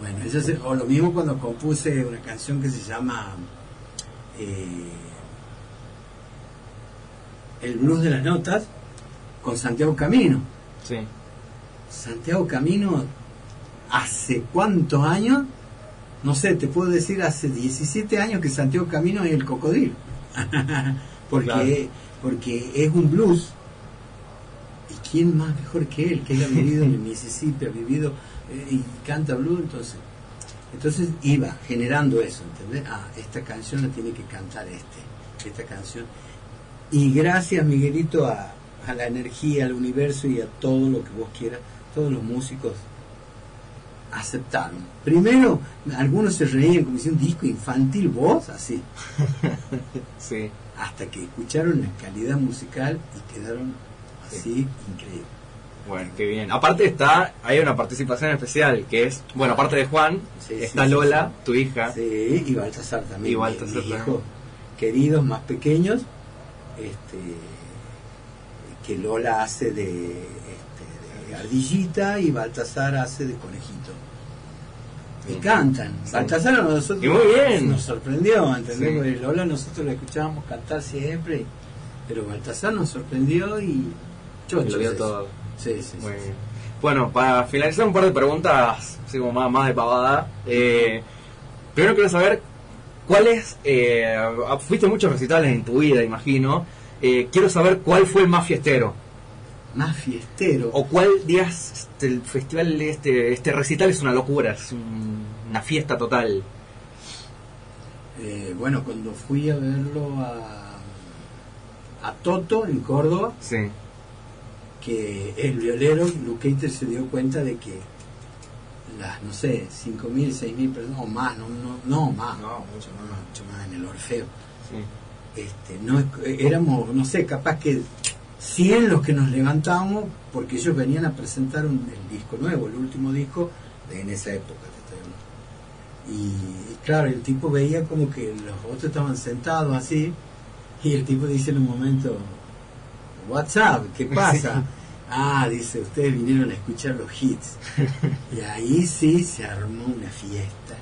Bueno, eso se- o lo mismo cuando compuse una canción que se llama eh, El blues de las notas con Santiago Camino. Sí. Santiago Camino, ¿hace cuántos años? No sé, te puedo decir, hace 17 años que Santiago Camino es el cocodrilo. porque, Claro. porque es un blues. ¿Y quién más mejor que él? Que él ha vivido en el Mississippi, ha vivido eh, y canta blues, entonces. Entonces iba generando eso, ¿entendés? Ah, esta canción la tiene que cantar este, esta canción. Y gracias, Miguelito, a, a la energía, al universo y a todo lo que vos quieras, todos los músicos aceptaron. Primero, algunos se reían como si un disco infantil, vos, así, Sí. hasta que escucharon la calidad musical y quedaron así increíble. Bueno, qué bien. Aparte está, hay una participación especial que es, bueno, aparte de Juan, Sí, está sí, Lola, sí. tu hija. Sí, y Baltasar también. Y Baltasar mis hijos queridos, más pequeños, este, que Lola hace de, este, de ardillita y Baltasar hace de conejito. Y Bien. cantan. Sí. Baltasar a nosotros Y muy bien. nos sorprendió, ¿entendés? Sí. Porque Lola nosotros la escuchábamos cantar siempre, pero Baltasar nos sorprendió y chocho. Y lo es todo. Sí, sí, Muy bien. Bueno, para finalizar un par de preguntas, así como más, más de pavada. Eh, primero quiero saber cuáles, eh, fuiste a muchos recitales en tu vida, imagino. Eh, quiero saber cuál fue el más fiestero. Más fiestero. O cuál días este, el festival, este, este recital es una locura, es un- una fiesta total. Eh, bueno, cuando fui a verlo a, a Toto en Córdoba, Sí, que el violero, Luqueiter se dio cuenta de que las, no sé, 5.000, 6.000 personas, o más, no, no, no más, no, mucho más, mucho más en el Orfeo. sí. Este, no, éramos, no sé, capaz que 100 los que nos levantábamos porque ellos venían a presentar un- el disco nuevo, el último disco de en esa época. Y, y claro, el tipo veía como que los otros estaban sentados así y el tipo dice en un momento, WhatsApp, ¿qué pasa? Ah, dice, ustedes vinieron a escuchar los hits. Y ahí sí se armó una fiesta.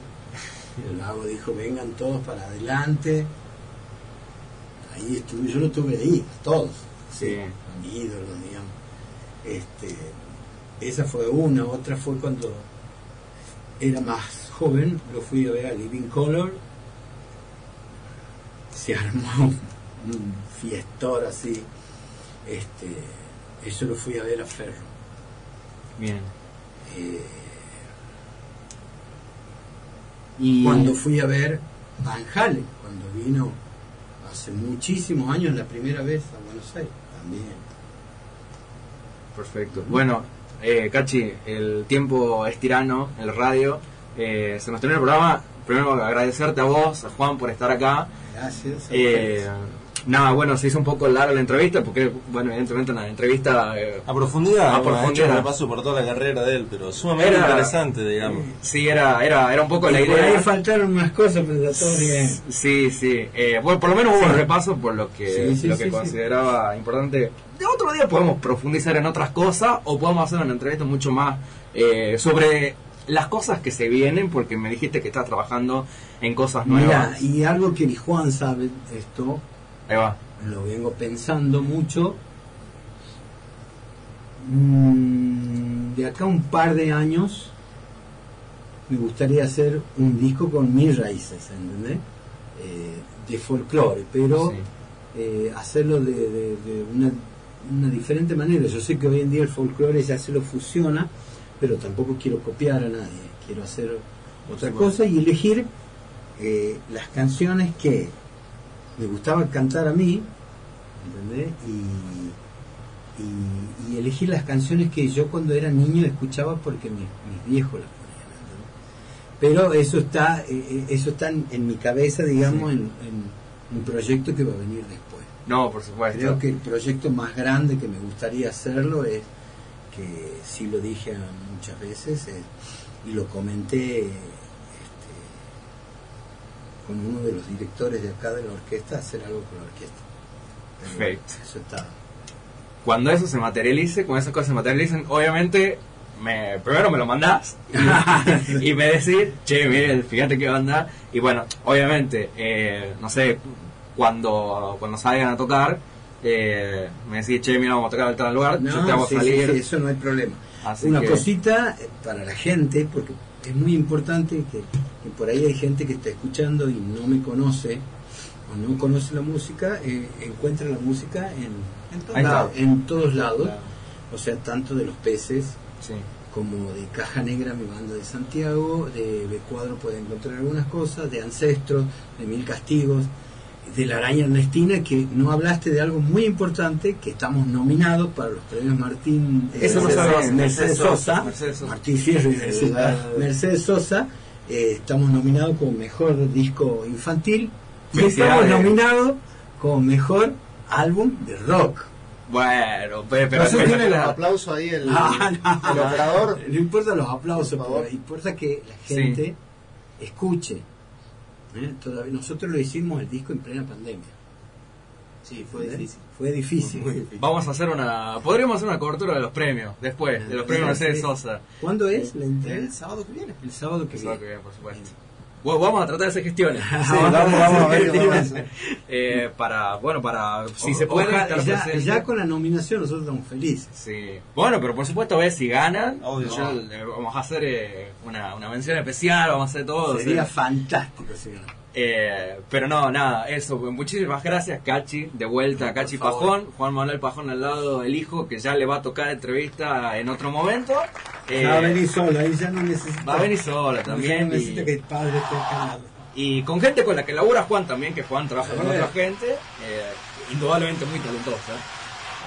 El mago dijo, vengan todos para adelante. Ahí estuve, yo lo tuve ahí, todos. sí, Sí. ídolos, digamos. Este, esa fue una, otra fue cuando era más joven, lo fui a ver a Living Color, se armó un fiestor así, este, eso lo fui a ver a Ferro. Bien. Eh, Y cuando fui a ver Van Halen, cuando vino hace muchísimos años la primera vez a Buenos Aires, también. Perfecto. Bueno, eh, Cachi, el tiempo es tirano, el radio. Eh, se nos termina el programa. Primero agradecerte a vos, a Juan, por estar acá. Gracias. Eh. Nada, bueno, se hizo un poco larga la entrevista porque, bueno, evidentemente una entrevista... eh, A profundidad, A profundidad. un repaso por toda la carrera de él, pero sumamente Era- interesante, digamos. sí, era, era, era un poco la Y por ahí idea. faltaron unas cosas, pero está todo bien. Sí, sí. Eh, bueno, por lo menos hubo un repaso por lo que, Sí, sí, lo que sí. consideraba importante. De otro día podemos profundizar en otras cosas o podemos hacer una entrevista mucho más eh, sobre las cosas que se vienen, porque me dijiste que estás trabajando en cosas Mira, nuevas. y algo que ni Juan sabe, esto Ahí va. lo vengo pensando mucho. Mm, de acá a un par de años me gustaría hacer un disco con mis raíces, ¿entendés? Eh, de folclore, pero Sí. eh, hacerlo de, de- de una, una diferente manera. Yo sé que hoy en día el folclore ya se lo fusiona, pero tampoco quiero copiar a nadie. Quiero hacer otra cosa y elegir eh, las canciones que me gustaba cantar a mí, ¿entendés? Y, y- y elegir las canciones que yo cuando era niño escuchaba porque mis, mis viejos las ponían. ¿entendés? Pero eso está, eh, eh, eso está en, en mi cabeza, digamos, en, en un proyecto que va a venir después. No, por supuesto. Creo que el proyecto más grande que me gustaría hacerlo es que sí lo dije muchas veces eh, y lo comenté con uno de los directores de acá de la orquesta, hacer algo con la orquesta. Pero Perfecto. Eso está. Cuando eso se materialice, cuando esas cosas se materialicen, obviamente, me, primero me lo mandás y, y me decís, che, mire, fíjate qué onda. Y bueno, obviamente, eh, no sé, cuando, cuando salgan a tocar, eh, me decís, che, mira, vamos a tocar al tal lugar, yo te hago sí, sí, salir. sí, eso no hay problema. Así Una que- cosita para la gente, porque es muy importante que, que por ahí hay gente que está escuchando y no me conoce o no conoce la música, eh, encuentra la música en, en, todos lados, en todos lados, Claro. o sea, tanto de los peces Sí. como de Caja Negra, mi banda de Santiago, de B Cuadro puede encontrar algunas cosas, de Ancestros, de Mil Castigos, de la Araña Ernestina, que no hablaste de algo muy importante, que estamos nominados para los premios Martín eh, Eso no Mercedes- sabía. Mercedes Sosa, Mercedes Sosa. Martín Fierro y. Mercedes Sosa, eh, estamos nominados como mejor disco infantil y estamos nominados como mejor álbum de rock. Bueno, pero... pero No sé tiene los aplausos ahí el, Ah, no. el operador. No importa los aplausos, pero importa que la gente escuche. ¿Eh? Todavía, nosotros lo hicimos el disco en plena pandemia. Sí, fue ¿entendés? difícil. Fue difícil. Muy difícil. Vamos a hacer una... Podríamos hacer una cobertura de los premios, después, de los premios Mercedes Sosa. ¿Cuándo es la entrega? El sábado que viene. El sábado que viene, por supuesto. Bueno, vamos a tratar de hacer gestiones. Sí, vamos, vamos a ver qué vamos a. Eh, para, bueno, para, si O- se puede ojalá- estar ya, ya con la nominación nosotros estamos felices. Sí. Bueno, pero por supuesto, a ver si ganan. Obvio. yo, eh, vamos a hacer eh, una, una mención especial, vamos a hacer todo. Sería o sea, fantástico si ganara. Eh, pero no, nada, eso. pues, Muchísimas gracias, Cachi. De vuelta, Cachi. Pajón. Juan Manuel Pajón al lado, el hijo, que ya le va a tocar entrevista en otro momento. Eh, va a venir solo, ahí ya no necesita. va a venir sola también. no y- necesita que el padre esté acá. Y con gente con la que labura Juan también, que Juan trabaja con otra gente, eh, indudablemente muy talentosa.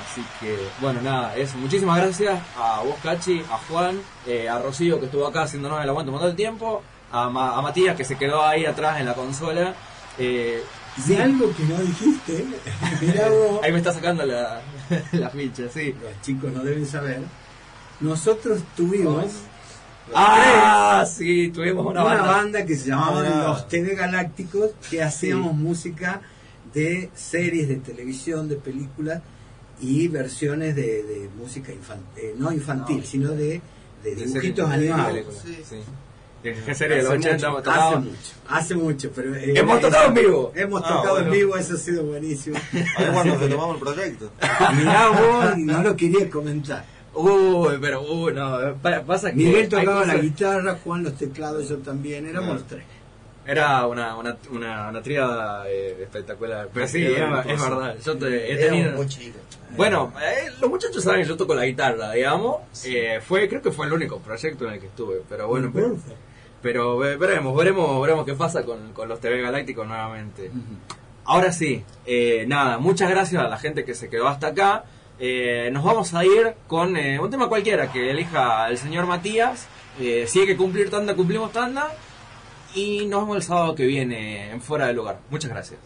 Así que, bueno, nada, eso. Muchísimas gracias a vos, Cachi, a Juan, eh, a Rocío, que estuvo acá haciéndonos el aguante un montón de tiempo, a, Ma- a Matías, que se quedó ahí atrás en la consola. Eh, Y algo que no dijiste, mirá vos, ahí me está sacando la, la ficha, sí. los chicos no deben saber, nosotros tuvimos Ah, sí, tuvimos una, una, banda. banda. que se llamaba Ah. Los TV Galácticos, que hacíamos música de series de televisión, de películas y versiones de, de música infantil, no infantil, sino de, de De dibujitos animados. películas, Sí. sí. ¿De qué de los Hace 80 mucho, hemos hace tocado? mucho, hace mucho, pero... eh, Hemos eh, tocado en vivo. Hemos Ah, tocado bueno. en vivo, eso ha sido buenísimo. Ahí cuando retomamos el proyecto. Mirá vos, no lo quería comentar. Uy, pero, uy, no, pa- pasa que... Miguel tocaba la guitarra, Juan los teclados, yo también, éramos tres. Era una, una, una, una tríada eh, espectacular. Pero sí, Era es, verdad. Yo te- he tenido... Bueno, eh, los muchachos saben que yo toco la guitarra, digamos. Eh, fue, creo que fue el único proyecto en el que estuve. Pero bueno, pero, pero ve- veremos, veremos, veremos qué pasa con, con los TV Galácticos nuevamente. Ahora sí, eh, nada, muchas gracias a la gente que se quedó hasta acá. Eh, nos vamos a ir con eh, un tema cualquiera que elija el señor Matías. Si hay que cumplir tanda, cumplimos tanda. Y nos vemos el sábado que viene en Fuera del Lugar. Muchas gracias.